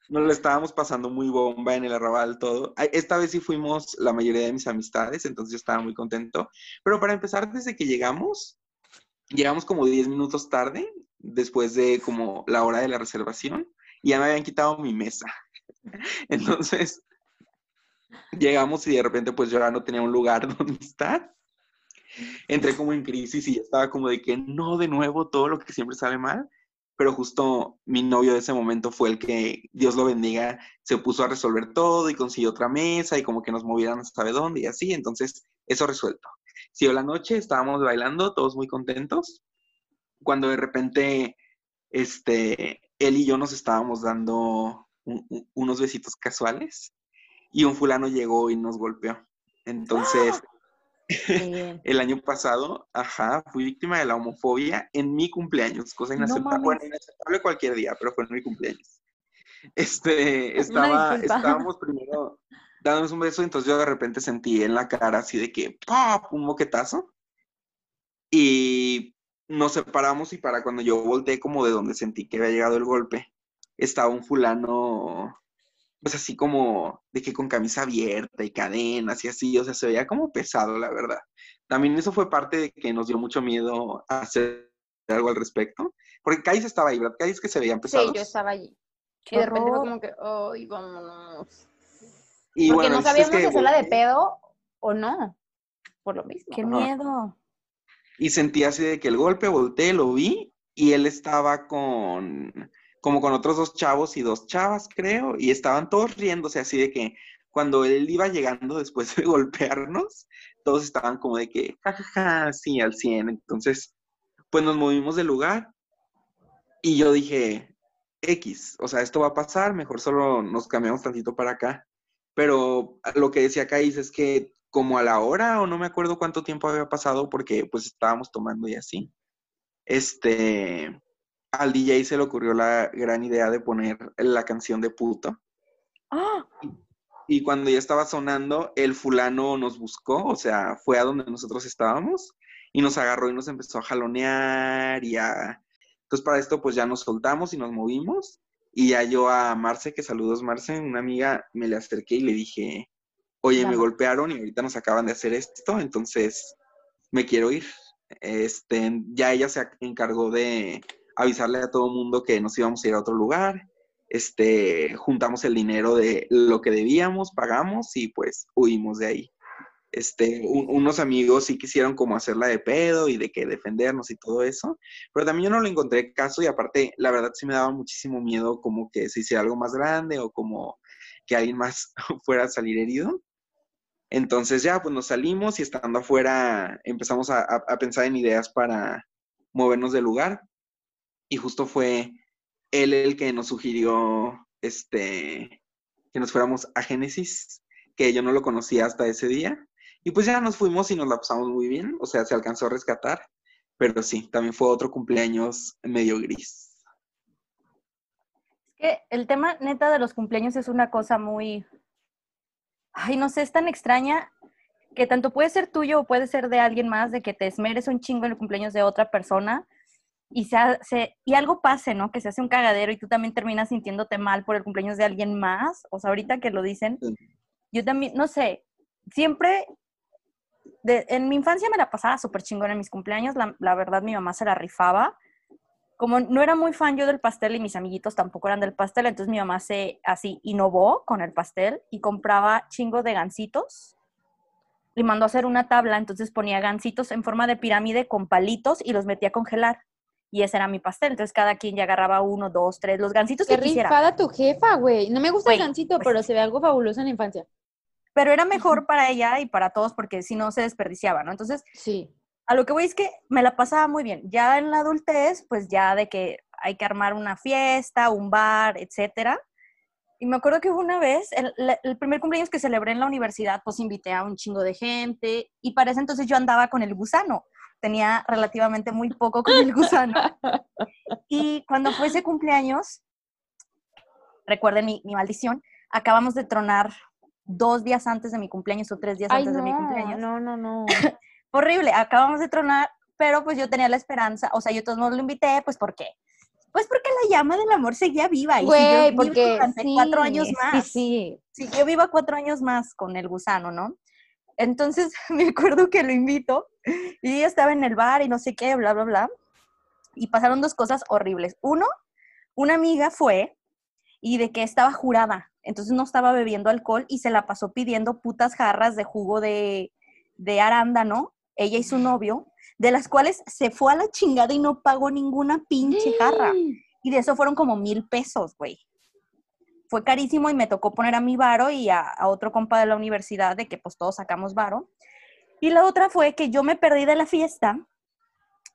nos lo estábamos pasando muy bomba en el arrabal todo. Esta vez sí fuimos la mayoría de mis amistades, entonces yo estaba muy contento. Pero para empezar, desde que llegamos, llegamos como 10 minutos tarde, después de como la hora de la reservación, y ya me habían quitado mi mesa. Entonces, llegamos y de repente pues yo ya no tenía un lugar donde estar. Entré como en crisis y ya estaba como de que no, de nuevo, todo lo que siempre sale mal pero justo mi novio de ese momento fue el que, Dios lo bendiga, se puso a resolver todo y consiguió otra mesa y como que nos movieran sabe dónde y así, entonces eso resuelto. Siguió la noche, estábamos bailando, todos muy contentos, cuando de repente, este, él y yo nos estábamos dando unos besitos casuales y un fulano llegó y nos golpeó. Entonces, el año pasado, ajá, fui víctima de la homofobia en mi cumpleaños, cosa inaceptable. bueno, inaceptable cualquier día, pero fue en mi cumpleaños. Este, estaba, estábamos primero dándonos un beso, entonces yo de repente sentí en la cara así de que, ¡pap! un moquetazo. Y nos separamos y para cuando yo volteé como de donde sentí que había llegado el golpe, estaba un fulano pues así como de que con camisa abierta y cadenas y así, o sea, se veía como pesado, la verdad. También eso fue parte de que nos dio mucho miedo hacer algo al respecto, porque Cádiz estaba ahí, ¿verdad? Cádiz que se veían pesados. Sí, yo estaba allí. Y de repente fue como que, ay, vámonos. Y Porque bueno, no el chiste es sabíamos que si hacerla de pedo o no. Por lo mismo. Qué miedo. Y sentí así de que el golpe, volteé, lo vi, y él estaba con, como con otros dos chavos y dos chavas, creo, y estaban todos riéndose así de que cuando él iba llegando después de golpearnos, todos estaban como de que, jajaja, sí, al 100. Entonces, pues nos movimos del lugar y yo dije, X, o sea, esto va a pasar, mejor solo nos cambiamos tantito para acá. Pero lo que decía Caís es que como a la hora o no me acuerdo cuánto tiempo había pasado porque pues estábamos tomando y así. Este, al DJ se le ocurrió la gran idea de poner la canción de puto. ¡Ah! Y cuando ya estaba sonando, el fulano nos buscó, o sea, fue a donde nosotros estábamos y nos agarró y nos empezó a jalonear y a... Entonces para esto pues ya nos soltamos y nos movimos y ya yo a Marce, que saludos Marce, una amiga, me le acerqué y le dije, oye, me golpearon y ahorita nos acaban de hacer esto, entonces me quiero ir. Este, ya ella se encargó de avisarle a todo el mundo que nos íbamos a ir a otro lugar. Este, juntamos el dinero de lo que debíamos, pagamos y pues huimos de ahí. Este, un- unos amigos sí quisieron como hacerla de pedo y de que defendernos y todo eso, pero también yo no le encontré caso y aparte, la verdad sí me daba muchísimo miedo como que se hiciera algo más grande o como que alguien más fuera a salir herido. Entonces ya, pues nos salimos y estando afuera empezamos a pensar en ideas para movernos del lugar. Y justo fue él el que nos sugirió este, que nos fuéramos a Génesis, que yo no lo conocía hasta ese día. Y pues ya nos fuimos y nos la pasamos muy bien, o sea, se alcanzó a rescatar, pero sí, también fue otro cumpleaños medio gris. que el tema neta de los cumpleaños es una cosa muy, ay, no sé, es tan extraña que tanto puede ser tuyo o puede ser de alguien más, de que te esmeres un chingo en el cumpleaños de otra persona y, se, ha- se- y algo pase, ¿no? Que se hace un cagadero y tú también terminas sintiéndote mal por el cumpleaños de alguien más. O sea, ahorita que lo dicen, yo también, no sé, siempre, de- en mi infancia me la pasaba súper chingón en mis cumpleaños, la, la verdad mi mamá se la rifaba como no era muy fan yo del pastel y mis amiguitos tampoco eran del pastel, entonces mi mamá se así innovó con el pastel y compraba chingo de gancitos. Y mandó a hacer una tabla, entonces ponía gancitos en forma de pirámide con palitos y los metía a congelar. Y ese era mi pastel. Entonces cada quien ya agarraba uno, dos, tres, los gancitos Qué que quisiera. rifada tu jefa, güey. No me gusta el gancito, pues- pero se ve algo fabuloso en la infancia. Pero era mejor para ella y para todos porque si no se desperdiciaba, ¿no? Entonces Sí. a lo que voy es que me la pasaba muy bien. Ya en la adultez, pues ya de que hay que armar una fiesta, un bar, etcétera. Y me acuerdo que una vez, el, el primer cumpleaños que celebré en la universidad, pues invité a un chingo de gente y para ese entonces yo andaba con el gusano. Tenía relativamente muy poco con el gusano. Y cuando fue ese cumpleaños, recuerden mi, mi maldición, acabamos de tronar dos días antes de mi cumpleaños o tres días Ay, antes de mi cumpleaños no, no, no. horrible, acabamos de tronar, pero pues yo tenía la esperanza, o sea, yo de todos modos lo invité, pues ¿por qué? Pues porque la llama del amor seguía viva y Güey, viva porque durante sí, cuatro años más. Sí, sí. Sí, yo viva cuatro años más con el gusano, ¿no? Entonces me acuerdo que lo invito y ella estaba en el bar y no sé qué, bla, bla, bla. Y pasaron dos cosas horribles. Uno, una amiga fue y de que estaba jurada, entonces no estaba bebiendo alcohol y se la pasó pidiendo putas jarras de jugo de, de arándano, ella y su novio, de las cuales se fue a la chingada y no pagó ninguna pinche jarra. Y de eso fueron como mil pesos, güey. Fue carísimo y me tocó poner a mi varo y a, otro compa de la universidad de que pues todos sacamos varo. Y la otra fue que yo me perdí de la fiesta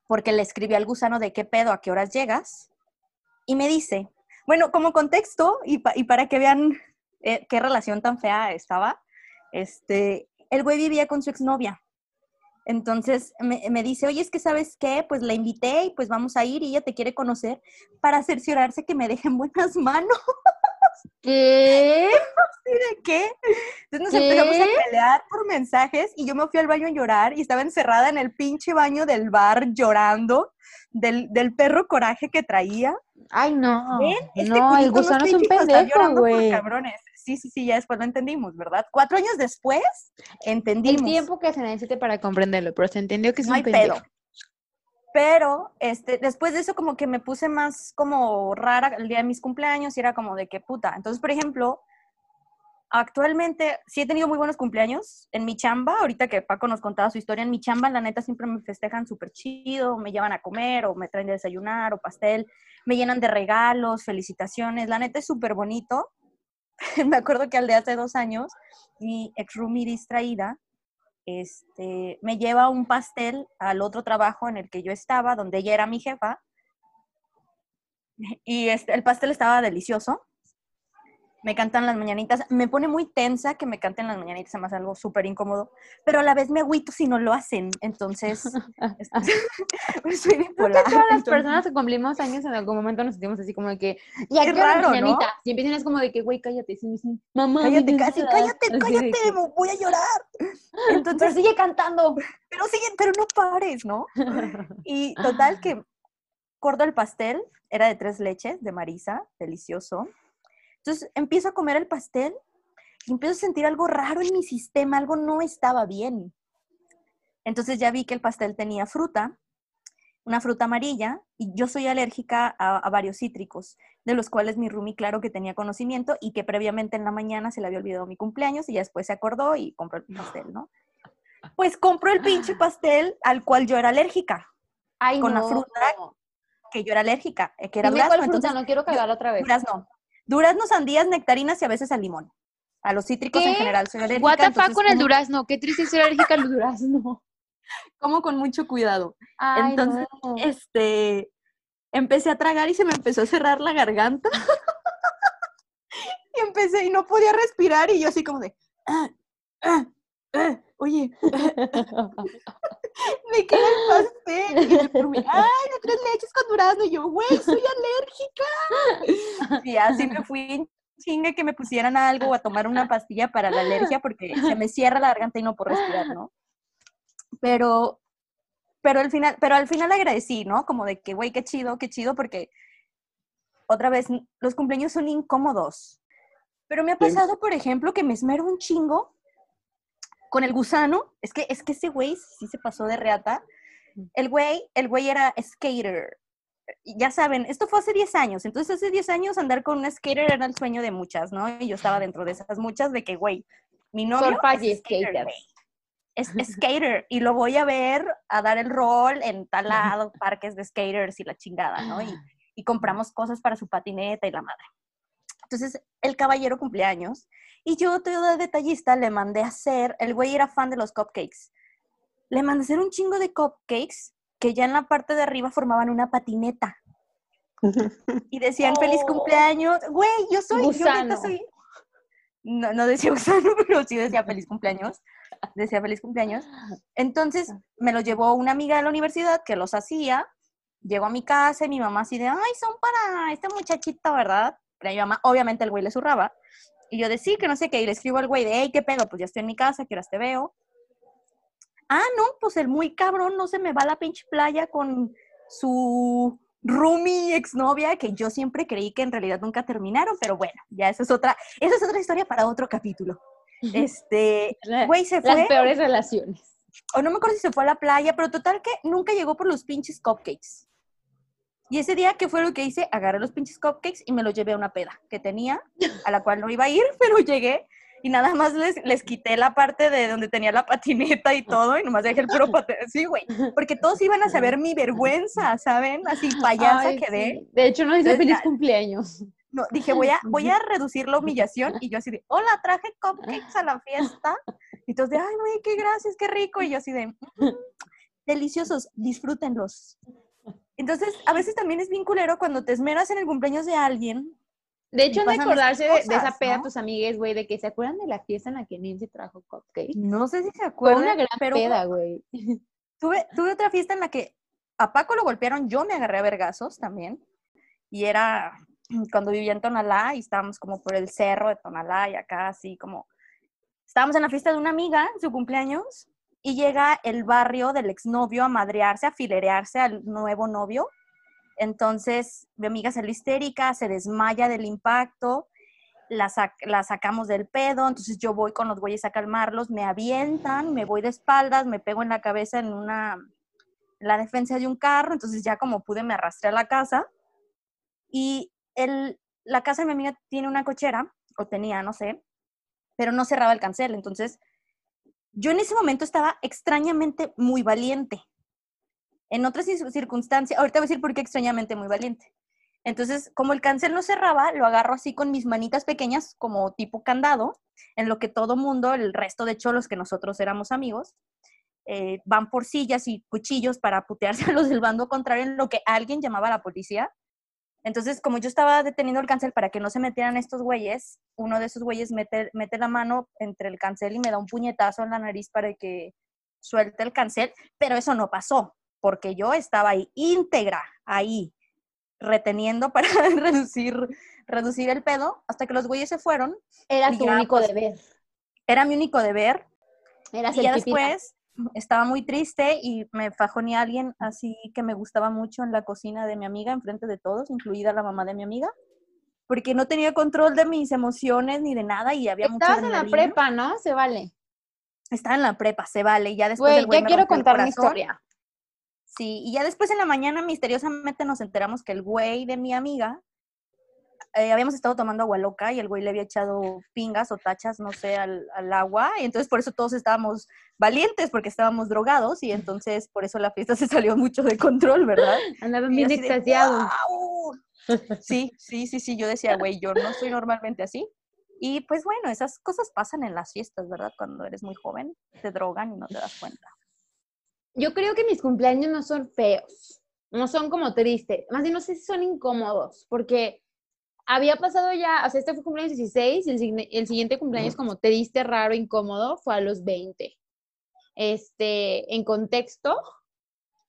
porque le escribí al gusano de qué pedo, a qué horas llegas. Y me dice, bueno, como contexto y para que vean eh, qué relación tan fea estaba, este, el güey vivía con su exnovia. Entonces me, me dice, oye, es que sabes qué, pues la invité y pues vamos a ir y ella te quiere conocer para cerciorarse que me dejen buenas manos. ¿Qué? ¿Y de qué? Entonces nos ¿Qué? empezamos a pelear por mensajes y yo me fui al baño a llorar y estaba encerrada en el pinche baño del bar llorando del, del perro coraje que traía. Ay, no. ¿Ven? Este no, el gusano es un pendejo, güey. cabrones. sí, sí, sí, ya después lo entendimos, ¿verdad? Cuatro años después, entendimos. El tiempo que se necesite para comprenderlo, pero se entendió que es no un hay pendejo. pedo. Pero este, después de eso como que me puse más como rara el día de mis cumpleaños y era como de que puta. Entonces, por ejemplo, actualmente sí he tenido muy buenos cumpleaños en mi chamba. Ahorita que Paco nos contaba su historia, en mi chamba la neta siempre me festejan súper chido, me llevan a comer o me traen de desayunar o pastel, me llenan de regalos, felicitaciones. La neta es súper bonito. me acuerdo que al de hace dos años, mi ex roomie distraída este, me lleva un pastel al otro trabajo en el que yo estaba, donde ella era mi jefa. Y este, el pastel estaba delicioso. Me cantan las mañanitas. Me pone muy tensa que me canten las mañanitas, además algo súper incómodo. Pero a la vez me agüito si no lo hacen. Entonces, pues, soy Creo que bipolar. todas las personas que cumplimos años en algún momento nos sentimos así como de que, ya Qué raro, ¿no? Y empiezan es como de que, güey, cállate. Y dicen, mamá, Cállate, casi, das". cállate, cállate, voy a llorar. Pero Entonces, sigue cantando. pero sigue, pero no pares, ¿no? Y total que corto el pastel, era de tres leches, de Marisa, delicioso. Entonces empiezo a comer el pastel y empiezo a sentir algo raro en mi sistema, algo no estaba bien. Entonces ya vi que el pastel tenía fruta, una fruta amarilla, y yo soy alérgica a, a varios cítricos, de los cuales mi roomie claro que tenía conocimiento y que previamente en la mañana se le había olvidado mi cumpleaños y ya después se acordó y compró el pastel, ¿no? Pues compró el pinche pastel al cual yo era alérgica, Ay, Con la fruta, que yo era alérgica, eh, que era Dime durazno, cuál fruta, entonces no quiero cagar otra vez. durazno. Durazno, sandías, nectarinas y a veces al limón. A los cítricos en general soy alérgica. What the fuck entonces con el durazno. Qué triste ser alérgica al durazno. Como con mucho cuidado. Ay, Entonces, no. Este, empecé a tragar y se me empezó a cerrar la garganta. y empecé y no podía respirar y yo así como de, "Ah, ah, ah, oye, me queda el pastel. Y me roomie, ay, de tres leches con durazno. Y yo, güey, soy alérgica. Y así me fui en chinga que me pusieran algo o a tomar una pastilla para la alergia porque se me cierra la garganta y no puedo respirar, ¿no? Pero, pero al final, pero al final agradecí, ¿no? Como de que, güey, qué chido, qué chido, porque otra vez, los cumpleaños son incómodos. Pero me ha pasado, por ejemplo, que me esmero un chingo con el gusano. Es que, es que ese güey sí se pasó de reata. El güey, el güey era skater. Ya saben, esto fue hace 10 años. Entonces, hace 10 años andar con un skater era el sueño de muchas, ¿no? Y yo estaba dentro de esas muchas de que, güey, mi novio es skater, skaters. güey. Es skater y lo voy a ver a dar el rol en tal lado, parques de skaters y la chingada, ¿no? Y, y compramos cosas para su patineta y la madre. Entonces, el caballero cumpleaños y yo, toda detallista, le mandé a hacer, el güey era fan de los cupcakes, le mandé a hacer un chingo de cupcakes que ya en la parte de arriba formaban una patineta y decían feliz Oh. cumpleaños. Güey, yo soy, yo Gusano. neta soy. No, no decía gusano, pero sí decía feliz cumpleaños. Decía feliz cumpleaños. Entonces me lo llevó una amiga de la universidad que los hacía. Llegó a mi casa y mi mamá así de, ay, son para este muchachito, ¿verdad? Pero mi mamá, obviamente el güey le zurraba. Y yo decía que no sé qué, y le escribo al güey de, hey, ¿qué pedo? Pues ya estoy en mi casa, ¿qué horas te veo? Ah, no, pues el muy cabrón no se me va a la pinche playa con su roomie exnovia que yo siempre creí que en realidad nunca terminaron, pero bueno, ya esa es otra, esa es otra historia para otro capítulo. Este, güey se Las fue, peores relaciones. o no me acuerdo si se fue a la playa, pero total que nunca llegó por los pinches cupcakes. Y ese día, ¿qué fue lo que hice? Agarré los pinches cupcakes y me los llevé a una peda que tenía, a la cual no iba a ir, pero llegué y nada más les, les quité la parte de donde tenía la patineta y todo, y nomás dejé el puro patineta. Sí, güey, porque todos iban a saber mi vergüenza, ¿saben? Así payasa Ay, quedé. sí. De hecho, no dice Entonces, feliz cumpleaños. No, dije, voy a, voy a reducir la humillación. Y yo así de, hola, traje cupcakes a la fiesta. Y todos de, ay, güey, qué gracias, qué rico. Y yo así de, "Mm, deliciosos, disfrútenlos. Entonces, a veces también es bien culero cuando te esmeras en el cumpleaños de alguien. De hecho, han de acordarse de, esa peda ¿no? tus amigues, güey, de que se acuerdan de la fiesta en la que Nancy trajo cupcake. No sé si se Fue acuerdan, una gran pero peda, güey. tuve, tuve otra fiesta en la que a Paco lo golpearon, yo me agarré a vergazos también. Y era cuando vivía en Tonalá y estábamos como por el cerro de Tonalá y acá así como... Estábamos en la fiesta de una amiga, en su cumpleaños, y llega el barrio del exnovio a madrearse, a filerearse al nuevo novio. Entonces mi amiga salió histérica, se desmaya del impacto la, la, sacamos del pedo, entonces yo voy con los güeyes a calmarlos, me avientan, me voy de espaldas, me pego en la cabeza en una, la defensa de un carro, entonces ya como pude me arrastré a la casa y el, la casa de mi amiga tiene una cochera, o tenía, no sé, pero no cerraba el cancel, entonces yo en ese momento estaba extrañamente muy valiente. En otras circunstancias, ahorita voy a decir por qué extrañamente muy valiente. Entonces, como el cancel no cerraba, lo agarro así con mis manitas pequeñas, como tipo candado, en lo que todo mundo, el resto de cholos que nosotros éramos amigos, eh, van por sillas y cuchillos para putearse a los del bando contrario, en lo que alguien llamaba a la policía. Entonces, como yo estaba deteniendo el cancel para que no se metieran estos güeyes, uno de esos güeyes mete, mete la mano entre el cancel y me da un puñetazo en la nariz para que suelte el cancel, pero eso no pasó, porque yo estaba ahí íntegra, ahí, reteniendo para reducir, reducir el pedo hasta que los güeyes se fueron. Era tu único pues, deber. Era mi único deber. Era y ya después estaba muy triste y me fajoné a alguien así que me gustaba mucho en la cocina de mi amiga, enfrente de todos, incluida la mamá de mi amiga, porque no tenía control de mis emociones ni de nada y había Estabas en la prepa, ¿no? Se vale. Estaba en la prepa, se vale. Ya después. Güey, ya quiero contar mi historia. Sí, y ya después en la mañana misteriosamente nos enteramos que el güey de mi amiga, eh, habíamos estado tomando agua loca y el güey le había echado pingas o tachas, no sé, al, agua, y entonces por eso todos estábamos valientes, porque estábamos drogados, y entonces por eso la fiesta se salió mucho de control, ¿verdad? Andaban bien extasiados. Sí, sí, sí, sí, yo decía, güey, yo no soy normalmente así. Y pues bueno, esas cosas pasan en las fiestas, ¿verdad? Cuando eres muy joven, te drogan y no te das cuenta yo creo que mis cumpleaños no son feos, no son como tristes, más bien no sé si son incómodos, porque había pasado ya, o sea, este fue cumpleaños 16 y el, el siguiente cumpleaños como triste, raro, incómodo fue a los 20. Este, en contexto,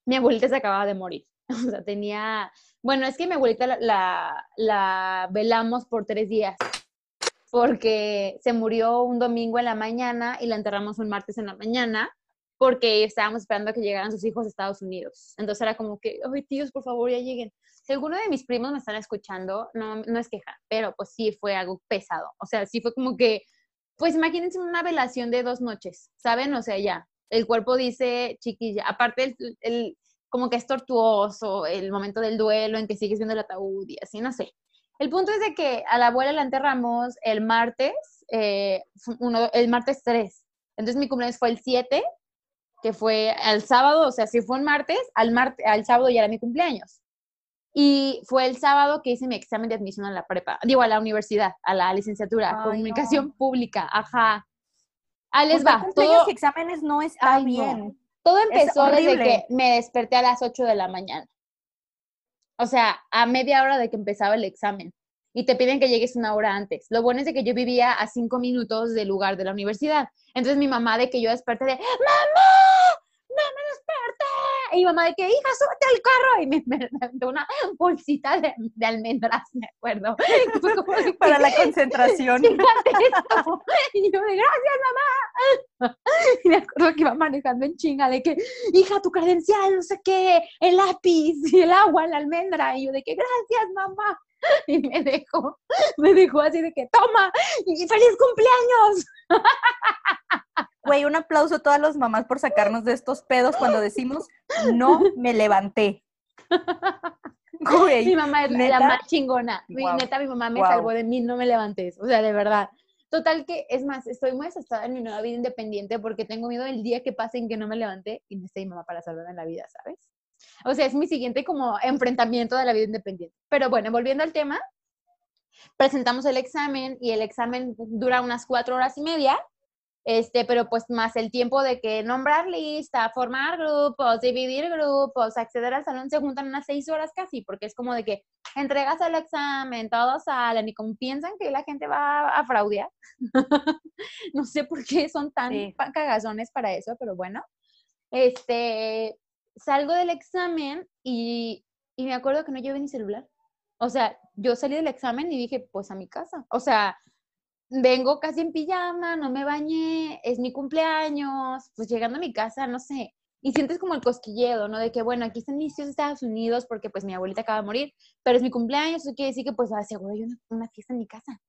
mi abuelita se acababa de morir. O sea, tenía, bueno, es que mi abuelita la, la, la velamos por tres días porque se murió un domingo en la mañana y la enterramos un martes en la mañana porque estábamos esperando a que llegaran sus hijos a Estados Unidos. Entonces era como que, ay, tíos, por favor, ya lleguen. Si alguno de mis primos me están escuchando, no, no es queja, pero pues sí fue algo pesado. O sea, sí fue como que, pues imagínense una velación de dos noches, ¿saben? O sea, ya, el cuerpo dice chiquilla. Aparte, el, el, como que es tortuoso el momento del duelo en que sigues viendo el ataúd y así, no sé. El punto es de que a la abuela la enterramos el martes, eh, uno, el martes 3. Entonces mi cumpleaños fue el 7 que fue el sábado, o sea, si fue un martes, al, martes, al sábado ya era mi cumpleaños. Y fue el sábado que hice mi examen de admisión a la prepa, digo, a la universidad, a la licenciatura, comunicación pública, ajá. Ahí les va. Todos exámenes no está bien. Todo empezó desde que me desperté a las 8 de la mañana. O sea, a media hora de que empezaba el examen. Y te piden que llegues una hora antes. Lo bueno es de que yo vivía a cinco minutos del lugar de la universidad. Entonces mi mamá de que yo desperté de, ¡Mamá! ¡No me desperté! Y mamá de que, hija, súbete al carro. Y me, me una bolsita de, de, almendras, me acuerdo. Para la concentración. Y yo de, gracias, mamá. Y me acuerdo que iba manejando en chinga de que, hija, tu credencial, no sé qué, el lápiz y el agua, la almendra. Y yo de que, gracias, mamá. y me dejó, me dejó así de que, toma, y feliz cumpleaños. Güey, un aplauso a todas las mamás por sacarnos de estos pedos cuando decimos, no me levanté. Güey, mi mamá es la más chingona. Mi, neta, mi mamá me salvó de mí, no me levantes. O sea, de verdad. Total que, es más, estoy muy asustada en mi nueva vida independiente porque tengo miedo del día que pase en que no me levanté y no esté mi mamá para salvarme la vida, ¿sabes? O sea, es mi siguiente como enfrentamiento de la vida independiente. Pero bueno, volviendo al tema, presentamos el examen y el examen dura unas cuatro horas y media, este, pero pues más el tiempo de que nombrar lista, formar grupos, dividir grupos, acceder al salón, se juntan unas seis horas casi, porque es como de que entregas el examen, todos salen y como piensan que la gente va a fraudear. no sé por qué son tan cagazones para eso, pero bueno. Este, salgo del examen y, me acuerdo que no llevé ni celular. O sea, yo salí del examen y dije, pues a mi casa. O sea, vengo casi en pijama, no me bañé, es mi cumpleaños, pues llegando a mi casa, no sé. Y sientes como el cosquilleo, ¿no? De que, bueno, aquí están mis tíos de Estados Unidos porque pues mi abuelita acaba de morir, pero es mi cumpleaños, eso quiere decir que pues seguro hay una, una fiesta en mi casa.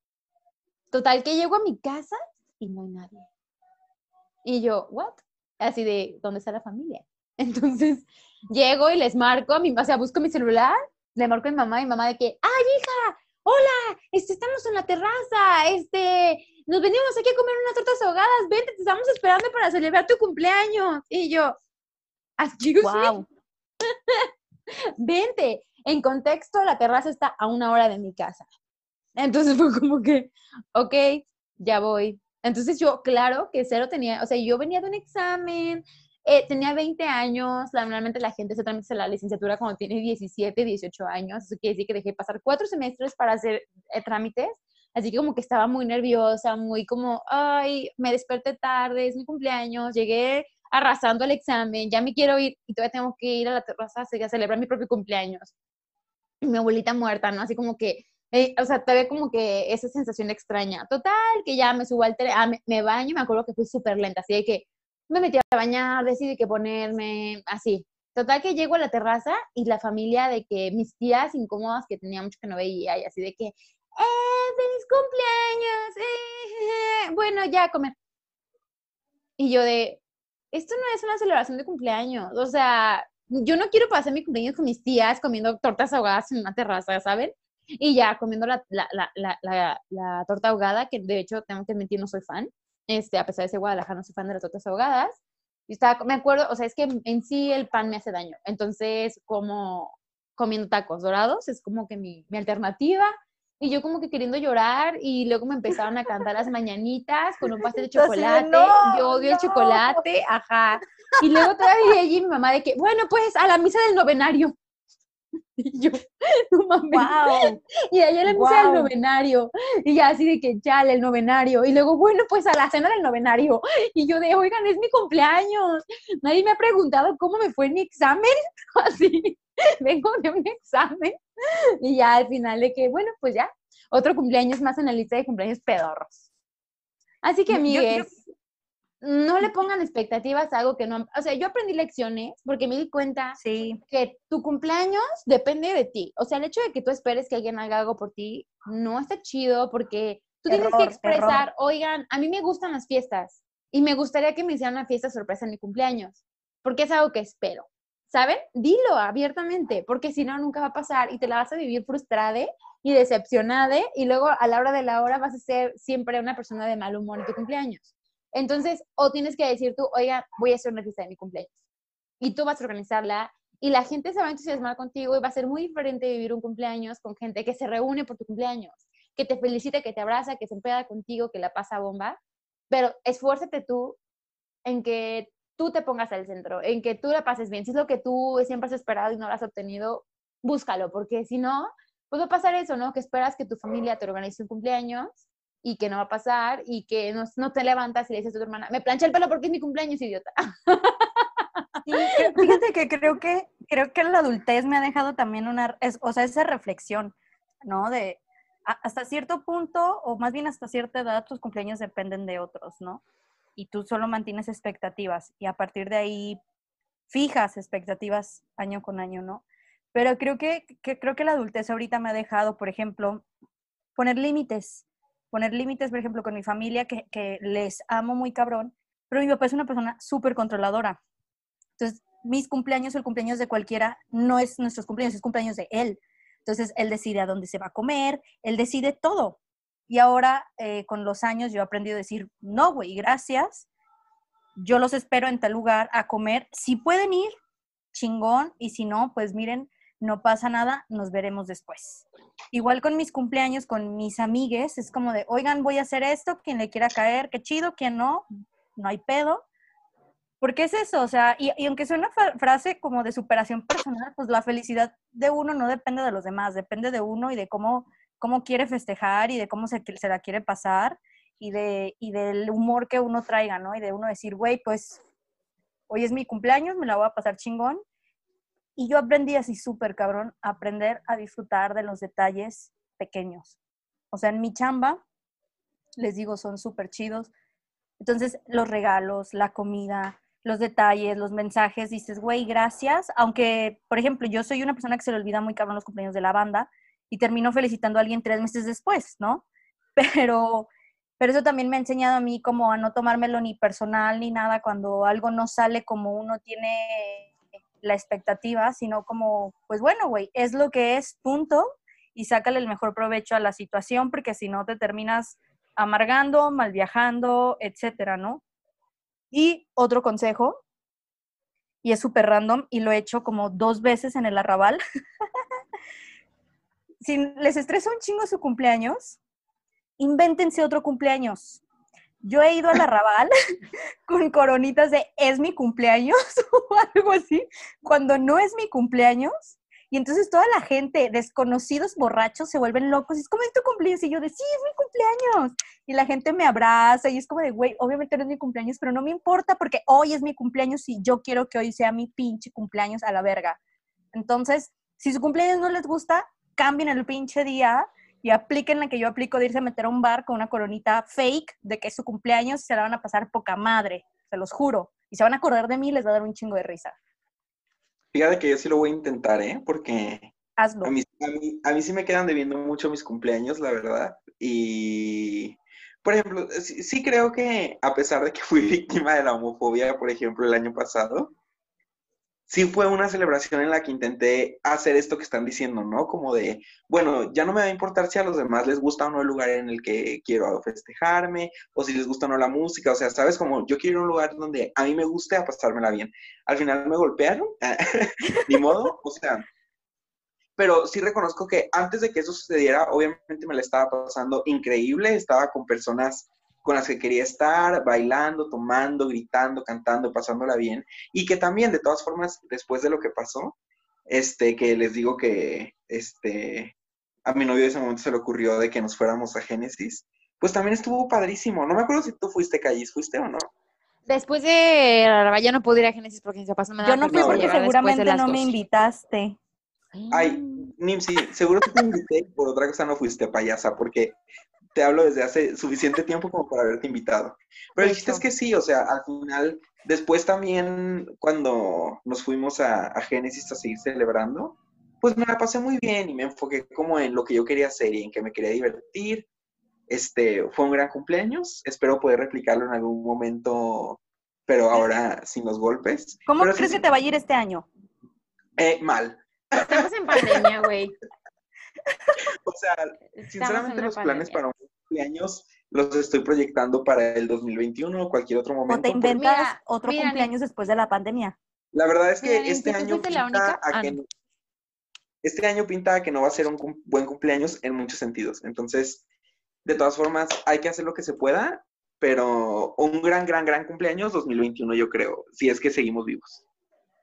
Total que llego a mi casa y no hay nadie. Y yo, ¿what? Así de, ¿dónde está la familia? Entonces llego y les marco, a mi, o sea, busco mi celular, le marco a mi mamá y mi mamá de que, ¡ay, hija! Hola, este, estamos en la terraza, este, nos venimos aquí a comer unas tortas ahogadas, vente, te estamos esperando para celebrar tu cumpleaños. Y yo, excuse Wow. vente. En contexto, la terraza está a una hora de mi casa. Entonces fue como que, ok, ya voy. Entonces yo, claro que cero tenía, o sea, yo venía de un examen, eh, tenía 20 años, normalmente la gente se tramita la licenciatura cuando tiene 17, 18 años, eso quiere decir que dejé pasar cuatro semestres para hacer eh, trámites, así que como que estaba muy nerviosa, muy como, ay, me desperté tarde, es mi cumpleaños, llegué arrasando el examen, ya me quiero ir y todavía tengo que ir a la terraza a celebrar mi propio cumpleaños. Y mi abuelita muerta, ¿no? Así como que eh, o sea, todavía como que esa sensación extraña. Total, que ya me subo al tren, ah, me, me, baño, me acuerdo que fui súper lenta, así de que me metí a bañar, decidí que ponerme, así. Total que llego a la terraza y la familia de que mis tías incómodas que tenía mucho que no veía y así de que, ¡eh, feliz cumpleaños! Eh, bueno, ya a comer. Y yo de, esto no es una celebración de cumpleaños, o sea, yo no quiero pasar mi cumpleaños con mis tías comiendo tortas ahogadas en una terraza, ¿saben? Y ya comiendo la, la, la, la, torta ahogada, que de hecho tengo que admitir no soy fan, este, a pesar de ser Guadalajara no soy fan de las tortas ahogadas. Y estaba, me acuerdo, o sea, es que en sí el pan me hace daño, entonces como comiendo tacos dorados es como que mi, mi alternativa. Y yo como que queriendo llorar y luego me empezaron a cantar las mañanitas con un pastel de chocolate. yo odio el chocolate, ajá. Y luego todavía allí mi mamá de que, bueno, pues a la misa del novenario. Y yo, no mames. Wow. Y ayer le puse wow. al novenario. Y ya así de que, ya, el novenario. Y luego, bueno, pues a la cena del novenario. Y yo de, oigan, es mi cumpleaños. Nadie me ha preguntado cómo me fue en mi examen. Así, vengo de un examen. Y ya al final de que, bueno, pues ya, otro cumpleaños más en la lista de cumpleaños pedorros. Así que, amigues, no le pongan expectativas a algo que no... O sea, yo aprendí lecciones porque me di cuenta sí. que tu cumpleaños depende de ti. O sea, el hecho de que tú esperes que alguien haga algo por ti no está chido porque tú tienes que expresar, oigan, a mí me gustan las fiestas y me gustaría que me hicieran una fiesta sorpresa en mi cumpleaños porque es algo que espero. ¿Saben? Dilo abiertamente, porque si no, nunca va a pasar y te la vas a vivir frustrada y decepcionada y luego a la hora de la hora vas a ser siempre una persona de mal humor en tu cumpleaños. Entonces, o tienes que decir tú, oiga, voy a hacer una fiesta de mi cumpleaños. Y tú vas a organizarla y la gente se va a entusiasmar contigo y va a ser muy diferente vivir un cumpleaños con gente que se reúne por tu cumpleaños, que te felicita, que te abraza, que se empeda contigo, que la pasa bomba. Pero esfuérzate tú en que tú te pongas al centro, en que tú la pases bien. Si es lo que tú siempre has esperado y no lo has obtenido, búscalo, porque si no, pues va a pasar eso, ¿no? Que esperas que tu familia te organice un cumpleaños y que no va a pasar y que no, no te levantas y le dices a tu hermana, me planché el pelo porque es mi cumpleaños, idiota. Sí, fíjate que creo que creo que la adultez me ha dejado también una, es, o sea, esa reflexión, ¿no? De hasta cierto punto, o más bien hasta cierta edad, tus cumpleaños dependen de otros, ¿no? Y tú solo mantienes expectativas y a partir de ahí fijas expectativas año con año, ¿no? Pero creo que, que creo que la adultez ahorita me ha dejado, por ejemplo, poner límites, poner límites, por ejemplo, con mi familia, que, que, les amo muy cabrón, pero mi papá es una persona súper controladora. Entonces, mis cumpleaños o el cumpleaños de cualquiera no es nuestros cumpleaños, es cumpleaños de él. Entonces, él decide a dónde se va a comer, él decide todo. Y ahora, eh, con los años, yo he aprendido a decir, no, güey, gracias. Yo los espero en tal lugar a comer. Si pueden ir, chingón. Y si no, pues miren, no pasa nada, nos veremos después. Igual con mis cumpleaños, con mis amigues, es como de, oigan, voy a hacer esto, quien le quiera caer, qué chido, quien no, no hay pedo. Porque es eso, o sea, y, aunque sea una frase como de superación personal, pues la felicidad de uno no depende de los demás, depende de uno y de cómo, cómo quiere festejar y de cómo se, se la quiere pasar y, de, y del humor que uno traiga, ¿no? Y de uno decir, güey, pues hoy es mi cumpleaños, me la voy a pasar chingón y yo aprendí así súper cabrón, aprender a disfrutar de los detalles pequeños. O sea, en mi chamba, les digo, son súper chidos. Entonces, los regalos, la comida, los detalles, los mensajes, dices, güey, gracias. Aunque, por ejemplo, yo soy una persona que se le olvida muy cabrón los cumpleaños de la banda y termino felicitando a alguien tres meses después, ¿no? Pero pero eso también me ha enseñado a mí como a no tomármelo ni personal ni nada cuando algo no sale como uno tiene la expectativa, sino como, pues bueno, güey, es lo que es, punto, y sácale el mejor provecho a la situación, porque si no te terminas amargando, mal viajando, etcétera, ¿no? Y otro consejo, y es súper random, y lo he hecho como dos veces en el arrabal. si les estresa un chingo su cumpleaños, invéntense otro cumpleaños. Yo he ido al arrabal con coronitas de es mi cumpleaños o algo así, cuando no es mi cumpleaños. Y entonces toda la gente, desconocidos borrachos, se vuelven locos. Y es como, ¿es tu cumpleaños? Y yo de, sí, es mi cumpleaños. Y la gente me abraza y es como de, güey, obviamente no es mi cumpleaños, pero no me importa porque hoy es mi cumpleaños y yo quiero que hoy sea mi pinche cumpleaños a la verga. Entonces, si su cumpleaños no les gusta, cambien el pinche día y apliquen la que yo aplico de irse a meter a un bar con una coronita fake de que es su cumpleaños y se la van a pasar poca madre, se los juro. Y se van a acordar de mí y les va a dar un chingo de risa. Fíjate que yo sí lo voy a intentar, ¿eh? Porque Hazlo. a mí, a mí, a mí sí me quedan debiendo mucho mis cumpleaños, la verdad. Y, por ejemplo, sí, sí creo que a pesar de que fui víctima de la homofobia, por ejemplo, el año pasado, sí fue una celebración en la que intenté hacer esto que están diciendo, ¿no? Como de, bueno, ya no me va a importar si a los demás les gusta o no el lugar en el que quiero festejarme, o si les gusta o no la música, o sea, sabes, como yo quiero ir a un lugar donde a mí me guste a pasármela bien. Al final me golpearon, ni modo, o sea, pero sí reconozco que antes de que eso sucediera, obviamente me la estaba pasando increíble, estaba con personas con las que quería estar, bailando, tomando, gritando, cantando, pasándola bien. Y que también, de todas formas, después de lo que pasó, este, que les digo que este, a mi novio en ese momento se le ocurrió de que nos fuéramos a Génesis, pues también estuvo padrísimo. No me acuerdo si tú fuiste, Callis, ¿fuiste o no? Después de la ya no pude ir a Génesis porque mis papás no me Yo no fui de porque de seguramente no me invitaste. Ay, Nimsi, seguro que te invité, y por otra cosa no fuiste payasa, porque te hablo desde hace suficiente tiempo como para haberte invitado. Pero el chiste es que sí, o sea, al final, después también cuando nos fuimos a, a Génesis a seguir celebrando, pues me la pasé muy bien y me enfoqué como en lo que yo quería hacer y en que me quería divertir. Este, fue un gran cumpleaños, espero poder replicarlo en algún momento, pero ahora sin los golpes. ¿Cómo Pero crees sí, que te va a ir este año? eh, mal. Estamos en pandemia, güey. O sea, Estamos Sinceramente, los planes para un cumpleaños los estoy proyectando para el 2021 o cualquier otro ¿O momento. te porque inventas Mira, otro mira, cumpleaños después de la pandemia? La verdad es que este año pinta única- a que ah, no- este año pinta a que no va a ser un cum- buen cumpleaños en muchos sentidos. Entonces, de todas formas, hay que hacer lo que se pueda, pero un gran, gran, gran cumpleaños 2021, yo creo, si es que seguimos vivos.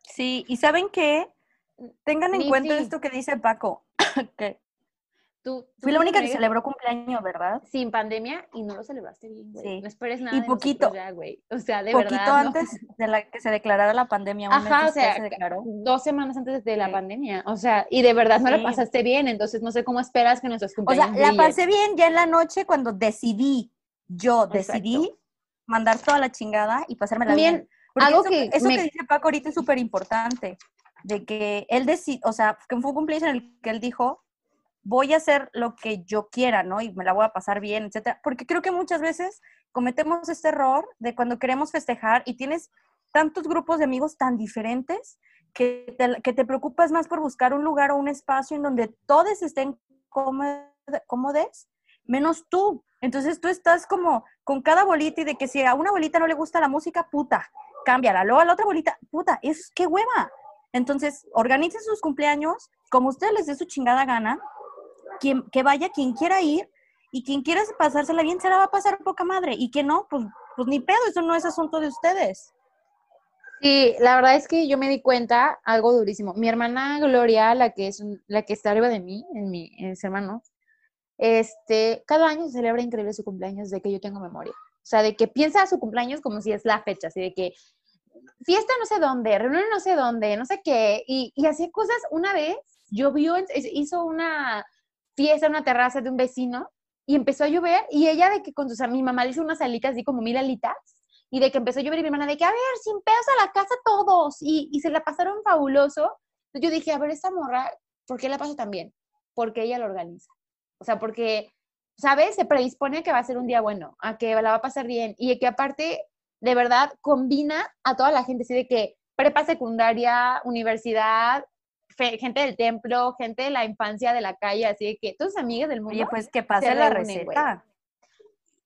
Sí, y ¿saben qué? Tengan en Ni cuenta sí. esto que dice Paco, que Tú, tú fui la única que celebró cumpleaños, ¿verdad? sin pandemia y no lo celebraste bien, güey. Sí. No esperes nada Y de poquito. ya, güey. O sea, de Poquito verdad. no. antes de la que se declarara la pandemia, Ajá, o sea, se declaró. dos semanas antes de la Sí. pandemia. O sea, y de verdad no la Sí. pasaste bien, entonces no sé cómo esperas que nuestros O sea, cumpleaños la brillen. pasé bien ya en la noche cuando decidí, yo decidí Exacto. mandar toda la chingada y pasármela También, bien. Porque algo eso, que eso me- que dice Paco ahorita es súper importante, de que él decidió, o sea, que fue un cumpleaños en el que él dijo, voy a hacer lo que yo quiera, ¿no? Y me la voy a pasar bien, etcétera. Porque creo que muchas veces cometemos este error de cuando queremos festejar y tienes tantos grupos de amigos tan diferentes que te, que te preocupas más por buscar un lugar o un espacio en donde todos estén cómodos, menos tú. Entonces tú estás como con cada bolita y de que si a una bolita no le gusta la música, puta, cámbiala. Luego a la otra bolita, puta, es qué hueva. Entonces, organicen sus cumpleaños como ustedes les dé su chingada gana, quien, que vaya quien quiera ir y quien quiera pasársela bien se la va a pasar poca madre y quien no, pues, pues ni pedo, eso no es asunto de ustedes. Sí, la verdad es que yo me di cuenta algo durísimo. Mi hermana Gloria, la que es la que está arriba de mí, en, mi, en mis hermanos, este, cada año celebra increíble su cumpleaños de que yo tengo memoria. O sea, de que piensa su cumpleaños como si es la fecha, así de que fiesta no sé dónde, reunión no sé dónde, no sé qué, y, y hacía cosas. Una vez es- hizo una fiesta en una terraza de un vecino y empezó a llover y ella de que con sus, mi mamá hizo unas alitas, así como mil alitas, y de que empezó a llover y mi hermana de que, a ver, sin pedos a la casa todos, y, y se la pasaron fabuloso. Entonces yo dije, a ver, esta morra, ¿por qué la pasa tan bien? Porque ella lo organiza. O sea, porque ¿sabes? Se predispone a que va a ser un día bueno, a que la va a pasar bien y que aparte, de verdad, combina a toda la gente, así de que prepa secundaria, universidad, gente del templo, gente de la infancia de la calle, así de que tus amigas del mundo. Oye, pues que pase la receta.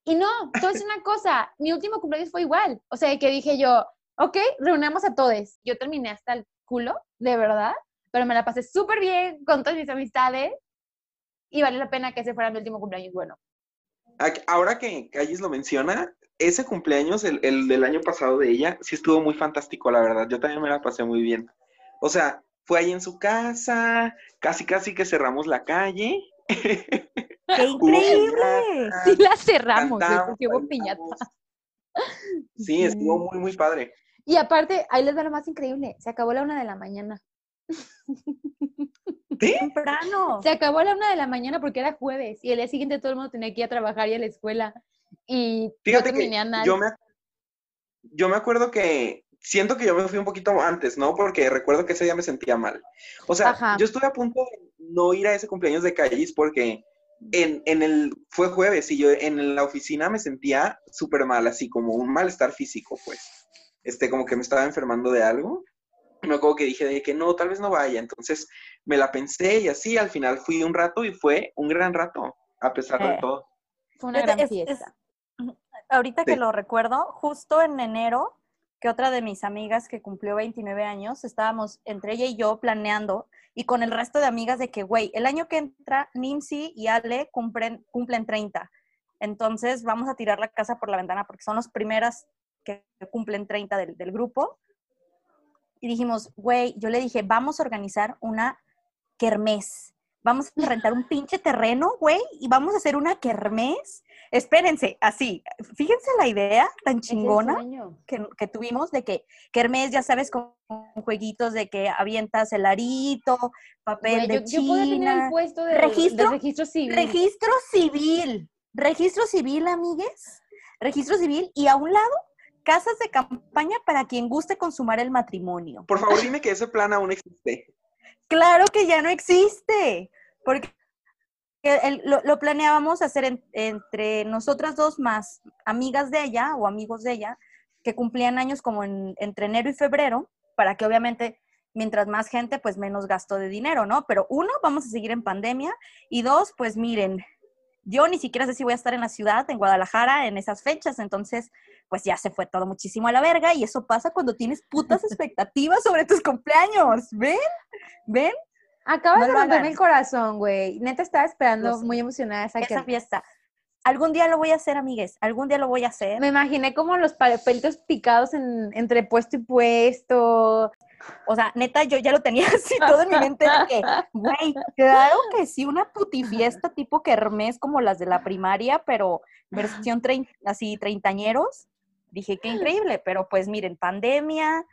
Y no, entonces una cosa, mi último cumpleaños fue igual. O sea, que dije yo, ok, reunamos a todos. Yo terminé hasta el culo, de verdad, pero me la pasé súper bien con todas mis amistades y vale la pena que ese fuera mi último cumpleaños bueno. Ahora que Calles lo menciona, ese cumpleaños, el, el, del año pasado de ella, sí estuvo muy fantástico, la verdad. Yo también me la pasé muy bien. O sea, fue ahí en su casa, casi casi que cerramos la calle. ¡Qué increíble! Sí la cerramos, porque hubo piñata. Sí, estuvo muy, muy padre. Y aparte, ahí les da lo más increíble, se acabó la una de la mañana. Temprano. Se acabó a la una de la mañana porque era jueves y el día siguiente todo el mundo tenía que ir a trabajar y a la escuela. Y Fíjate que yo me, yo me acuerdo que siento que yo me fui un poquito antes, ¿no? Porque recuerdo que ese día me sentía mal. O sea, yo estuve a punto de no ir a ese cumpleaños de Callis porque en, en, el, fue jueves y yo en la oficina me sentía súper mal, así como un malestar físico, pues. Este, como que me estaba enfermando de algo. Me acuerdo que dije de que no, tal vez no vaya. Entonces me la pensé y así al final fui un rato y fue un gran rato, a pesar de eh, todo. Fue una gran fiesta. ahorita que lo recuerdo, justo en enero, que otra de mis amigas que cumplió 29 años, estábamos entre ella y yo planeando y con el resto de amigas de que, güey, el año que entra, Nancy y Ale cumplen, cumplen 30. Entonces vamos a tirar la casa por la ventana porque son las primeras que cumplen 30 del, del grupo. Y dijimos, güey, yo le dije, vamos a organizar una kermés. Vamos a rentar un pinche terreno, güey, y vamos a hacer una kermés. Espérense, así, fíjense la idea tan chingona que, que, tuvimos de que kermés, ya sabes, con jueguitos de que avientas el arito, papel de yo, China. Yo tener el puesto de registro, registro civil. Registro civil. Registro civil, amigues. Registro civil. Y a un lado, casas de campaña para quien guste consumar el matrimonio. Por favor, dime que ese plan aún existe. Claro que ya no existe, porque lo, planeábamos hacer entre nosotras dos más amigas de ella o amigos de ella que cumplían años como entre enero y febrero, para que obviamente mientras más gente, pues menos gasto de dinero, ¿no? Pero uno, vamos a seguir en pandemia y dos, pues miren, yo ni siquiera sé si voy a estar en la ciudad, en Guadalajara, en esas fechas, entonces pues ya se fue todo muchísimo a la verga y eso pasa cuando tienes putas expectativas sobre tus cumpleaños. ¿Ven? ¿Ven? Acabas de romperme el corazón, güey. Neta estaba esperando muy emocionada esa, esa fiesta. Algún día lo voy a hacer, amigues. Algún día lo voy a hacer. Me imaginé como los pelitos picados en, entre puesto y puesto. O sea, neta, yo ya lo tenía así todo en mi mente de que, güey, claro que sí, una putifiesta tipo kermés como las de la primaria, pero versión así treintañeros. Dije, qué increíble, pero pues miren, pandemia.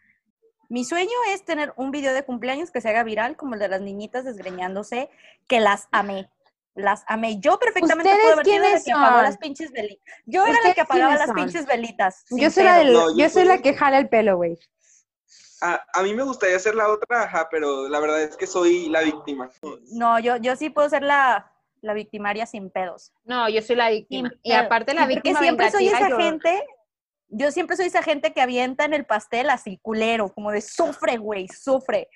Mi sueño es tener un video de cumpleaños que se haga viral, como el de las niñitas desgreñándose, que las amé. Las amé. Yo perfectamente puedo haber sido la que apagó las pinches velitas. Yo era la que apagaba las pinches velitas. Yo soy, la, yo, soy la que jala el pelo, güey. A, a, mí me gustaría ser la otra, ajá, pero la verdad es que soy la víctima. No, yo, yo sí puedo ser la, la victimaria sin pedos. No, yo soy la víctima. y aparte la víctima. Porque siempre soy esa gente yo siempre soy esa gente que avienta en el pastel así culero, como de sufre, güey, sufre.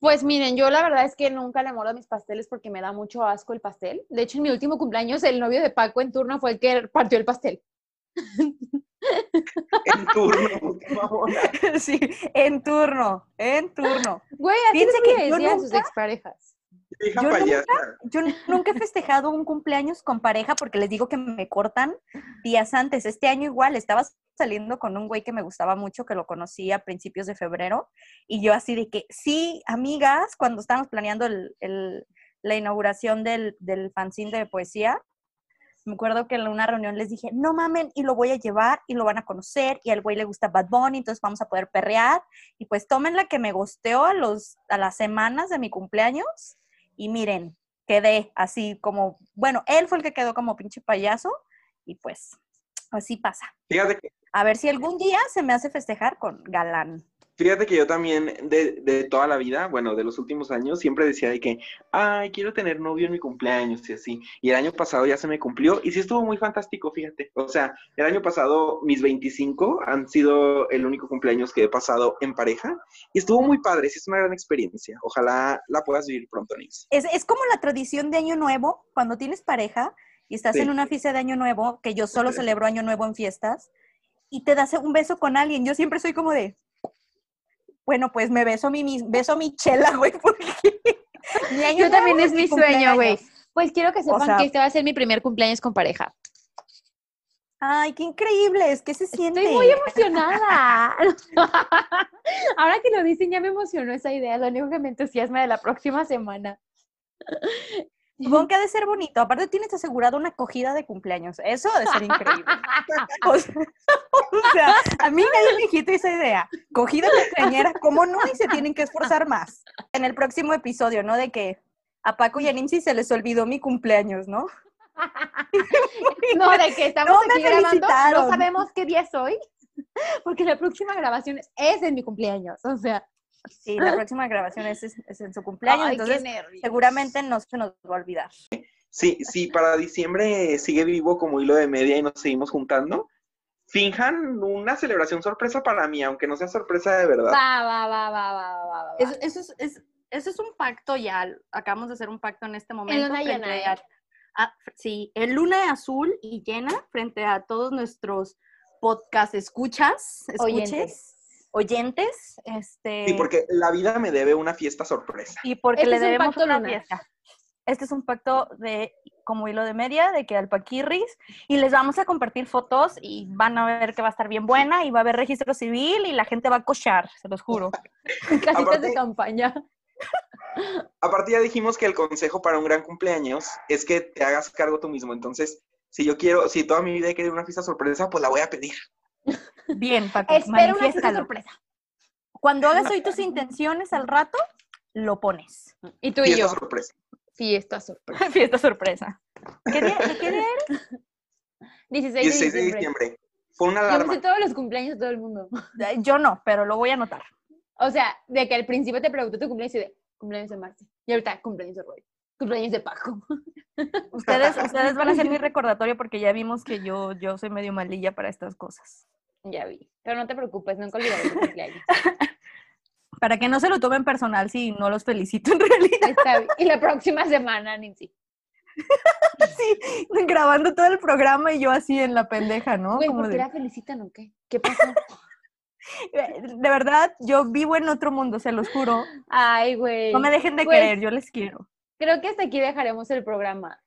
Pues miren, yo la verdad es que nunca le a mis pasteles porque me da mucho asco el pastel. De hecho, en mi último cumpleaños, el novio de Paco en turno fue el que partió el pastel. en turno, Sí, en turno, en turno. Güey, así que yo nunca, a sus exparejas. Yo nunca, he festejado un cumpleaños con pareja porque les digo que me cortan días antes. Este año igual estaba saliendo con un güey que me gustaba mucho, que lo conocí a principios de febrero, y yo así de que, sí, amigas, cuando estábamos planeando la inauguración del, del fanzine de poesía, me acuerdo que en una reunión les dije, no mamen, y lo voy a llevar y lo van a conocer, y al güey le gusta Bad Bunny, entonces vamos a poder perrear, y pues tomen la que me gusteó a, los, a las semanas de mi cumpleaños, y miren, quedé así como, bueno, él fue el que quedó como pinche payaso y pues así pasa. Fíjate que... A ver si algún día se me hace festejar con galán. Fíjate que yo también de, de, toda la vida, bueno, de los últimos años, siempre decía de que, ay, quiero tener novio en mi cumpleaños y así. Y el año pasado ya se me cumplió y sí estuvo muy fantástico, fíjate. O sea, el año pasado mis 25 han sido el único cumpleaños que he pasado en pareja y estuvo muy padre, sí es una gran experiencia. Ojalá la puedas vivir pronto, Nix. Es, es como la tradición de Año Nuevo, cuando tienes pareja y estás Sí. en una fiesta de Año Nuevo, que yo solo celebro Año Nuevo en fiestas, y te das un beso con alguien. Yo siempre soy como de, bueno, pues me beso mi, mis- beso mi chela, güey, porque mi año Yo también es mi sueño, güey. Pues quiero que sepan sea- que este va a ser mi primer cumpleaños con pareja. Ay, qué increíble, es que se siente. Estoy muy emocionada. Ahora que lo dicen, ya me emocionó esa idea. Lo único que me entusiasma de la próxima semana. Supongo que ha de ser bonito. Aparte tienes asegurado una acogida de cumpleaños. Eso ha de ser increíble. O o sea, a mí nadie me quita esa idea. Cogida cumpleañera, ¿cómo no? Y se tienen que esforzar más. En el próximo episodio, ¿no? De que a Paco y a Nimsi se les olvidó mi cumpleaños, ¿no? No, de que estamos No aquí grabando, no sabemos qué día es hoy, porque la próxima grabación es- en mi cumpleaños. O sea, Sí, la próxima grabación es, es- en su cumpleaños, ay, entonces seguramente no se nos va a olvidar. Sí, sí, para diciembre sigue vivo como hilo de media y nos seguimos juntando. Finjan una celebración sorpresa para mí, aunque no sea sorpresa de verdad. Va, va, va, va, va, va, va, va. Eso, eso es, es- eso es un pacto ya. Acabamos de hacer un pacto en este momento. luna frente llena, a- a- sí, en luna azul y llena frente a todos nuestros podcast escuchas, escuches, Oyentes. oyentes, este, Sí, porque la vida me debe una fiesta sorpresa. y porque Este le un debemos una lunar. fiesta. Este es un pacto de como hilo de media de que al Paquirris y les vamos a compartir fotos y van a ver que va a estar bien buena y va a haber registro civil y la gente va a cochar, se los juro. Casitas de campaña. Aparte ya dijimos que el consejo para un gran cumpleaños es que te hagas cargo tú mismo. Entonces, si yo quiero, si toda mi vida he querido una fiesta sorpresa, pues la voy a pedir. Bien, Paco, Espero una fiesta sorpresa. Cuando hagas hoy tus intenciones al rato, lo pones. Y tú y Fiesta yo. sorpresa. Fiesta sorpresa. Fiesta sorpresa. ¿Qué día, de qué día eres? 16, 16 de de diciembre. Fue una Yo me alarma. sé todos los cumpleaños de todo el mundo. Yo no, pero lo voy a anotar. O sea, de que al principio te preguntó tu cumpleaños y de cumpleaños de Marce. Y ahorita cumpleaños de Roy. Cumpleaños de Paco. Ustedes, ustedes van a ser mi recordatorio porque ya vimos que yo, yo soy medio malilla para estas cosas. Ya vi. Pero no te preocupes, nunca olvidaré tu cumpleaños. Para que no se lo tomen personal si no los felicito en realidad. Está bien. Y la próxima semana, Nancy. Sí, grabando todo el programa y yo así en la pendeja, ¿no? Güey, ¿por qué de, la felicitan o qué? ¿Qué pasó? de verdad, yo vivo en otro mundo, se los juro. Ay, güey. No me dejen de Pues- querer, yo les quiero. Creo que hasta aquí dejaremos el programa.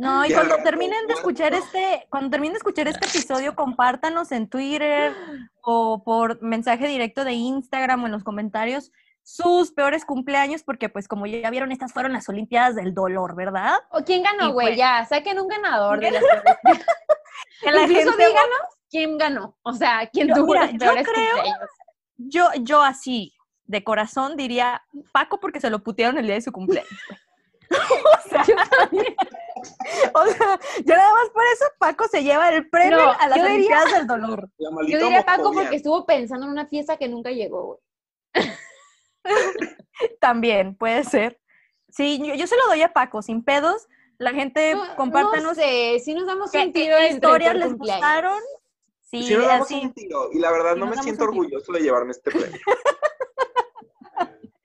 No, y cuando terminen de escuchar este, cuando terminen de escuchar este episodio, compártanos en Twitter o por mensaje directo de Instagram o en los comentarios sus peores cumpleaños, porque pues como ya vieron, estas fueron las Olimpiadas del dolor, ¿verdad? ¿O quién ganó, güey? pues- Ya, saquen un ganador de las Que la Incluso gente- díganos quién ganó. O sea, quién Yo- tuvo mira, los yo peores creo- cumpleaños. yo, yo así, de corazón, diría Paco porque se lo putearon el día de su cumpleaños. o, sea, o sea, yo nada más por eso Paco se lleva el premio No, a las Olimpiadas del dolor. Yo diría Paco porque estuvo pensando en una fiesta que nunca llegó, güey. También puede ser. Sí, yo, yo se lo doy a Paco, sin pedos. La gente, No, compártanos No sé, si nos damos qué, un tiro historias les cumpleaños. gustaron. Sí, nos damos así. un tiro. Y la verdad no me siento orgulloso de llevarme este premio.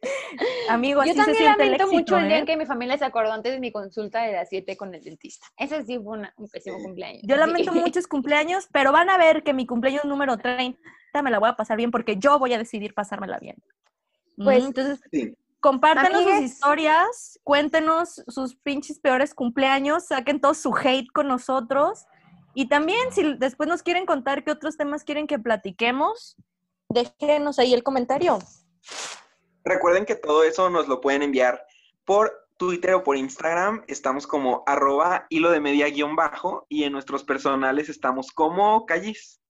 Amigo, así Yo se también el lamento mucho éxito, el día ¿eh? en que mi familia se acordó antes de mi consulta de las 7 con el dentista. Ese sí fue una- un pésimo cumpleaños. Yo lamento muchos cumpleaños, pero van a ver que mi cumpleaños número 30 me la voy a pasar bien porque yo voy a decidir pasármela bien. Pues, Mm, Entonces, Sí. compártenos sus historias, cuéntenos sus pinches peores cumpleaños, saquen todo su hate con nosotros. Y también, si después nos quieren contar qué otros temas quieren que platiquemos, déjenos ahí el comentario. Recuerden que todo eso nos lo pueden enviar por Twitter o por Instagram. Estamos como arroba hilo de media guion bajo y en nuestros personales estamos como callis.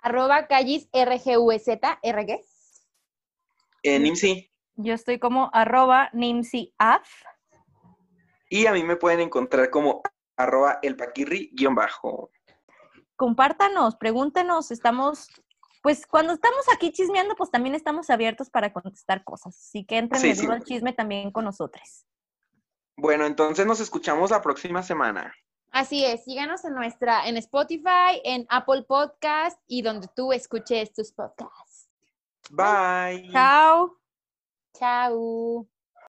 Arroba callis RGUZ, RG. En IMSI. Yo estoy como arroba nimsiaf. Y a mí me pueden encontrar como arroba el paquirri guion bajo. Compártanos, pregúntenos, estamos pues cuando estamos aquí chismeando, pues también estamos abiertos para contestar cosas. Así que entren Sí, en sí. el chisme también con nosotros. Bueno, entonces nos escuchamos la próxima semana. Así es, síganos en nuestra, en Spotify, en Apple Podcast y donde tú escuches tus podcasts. Bye. Chao. Chao.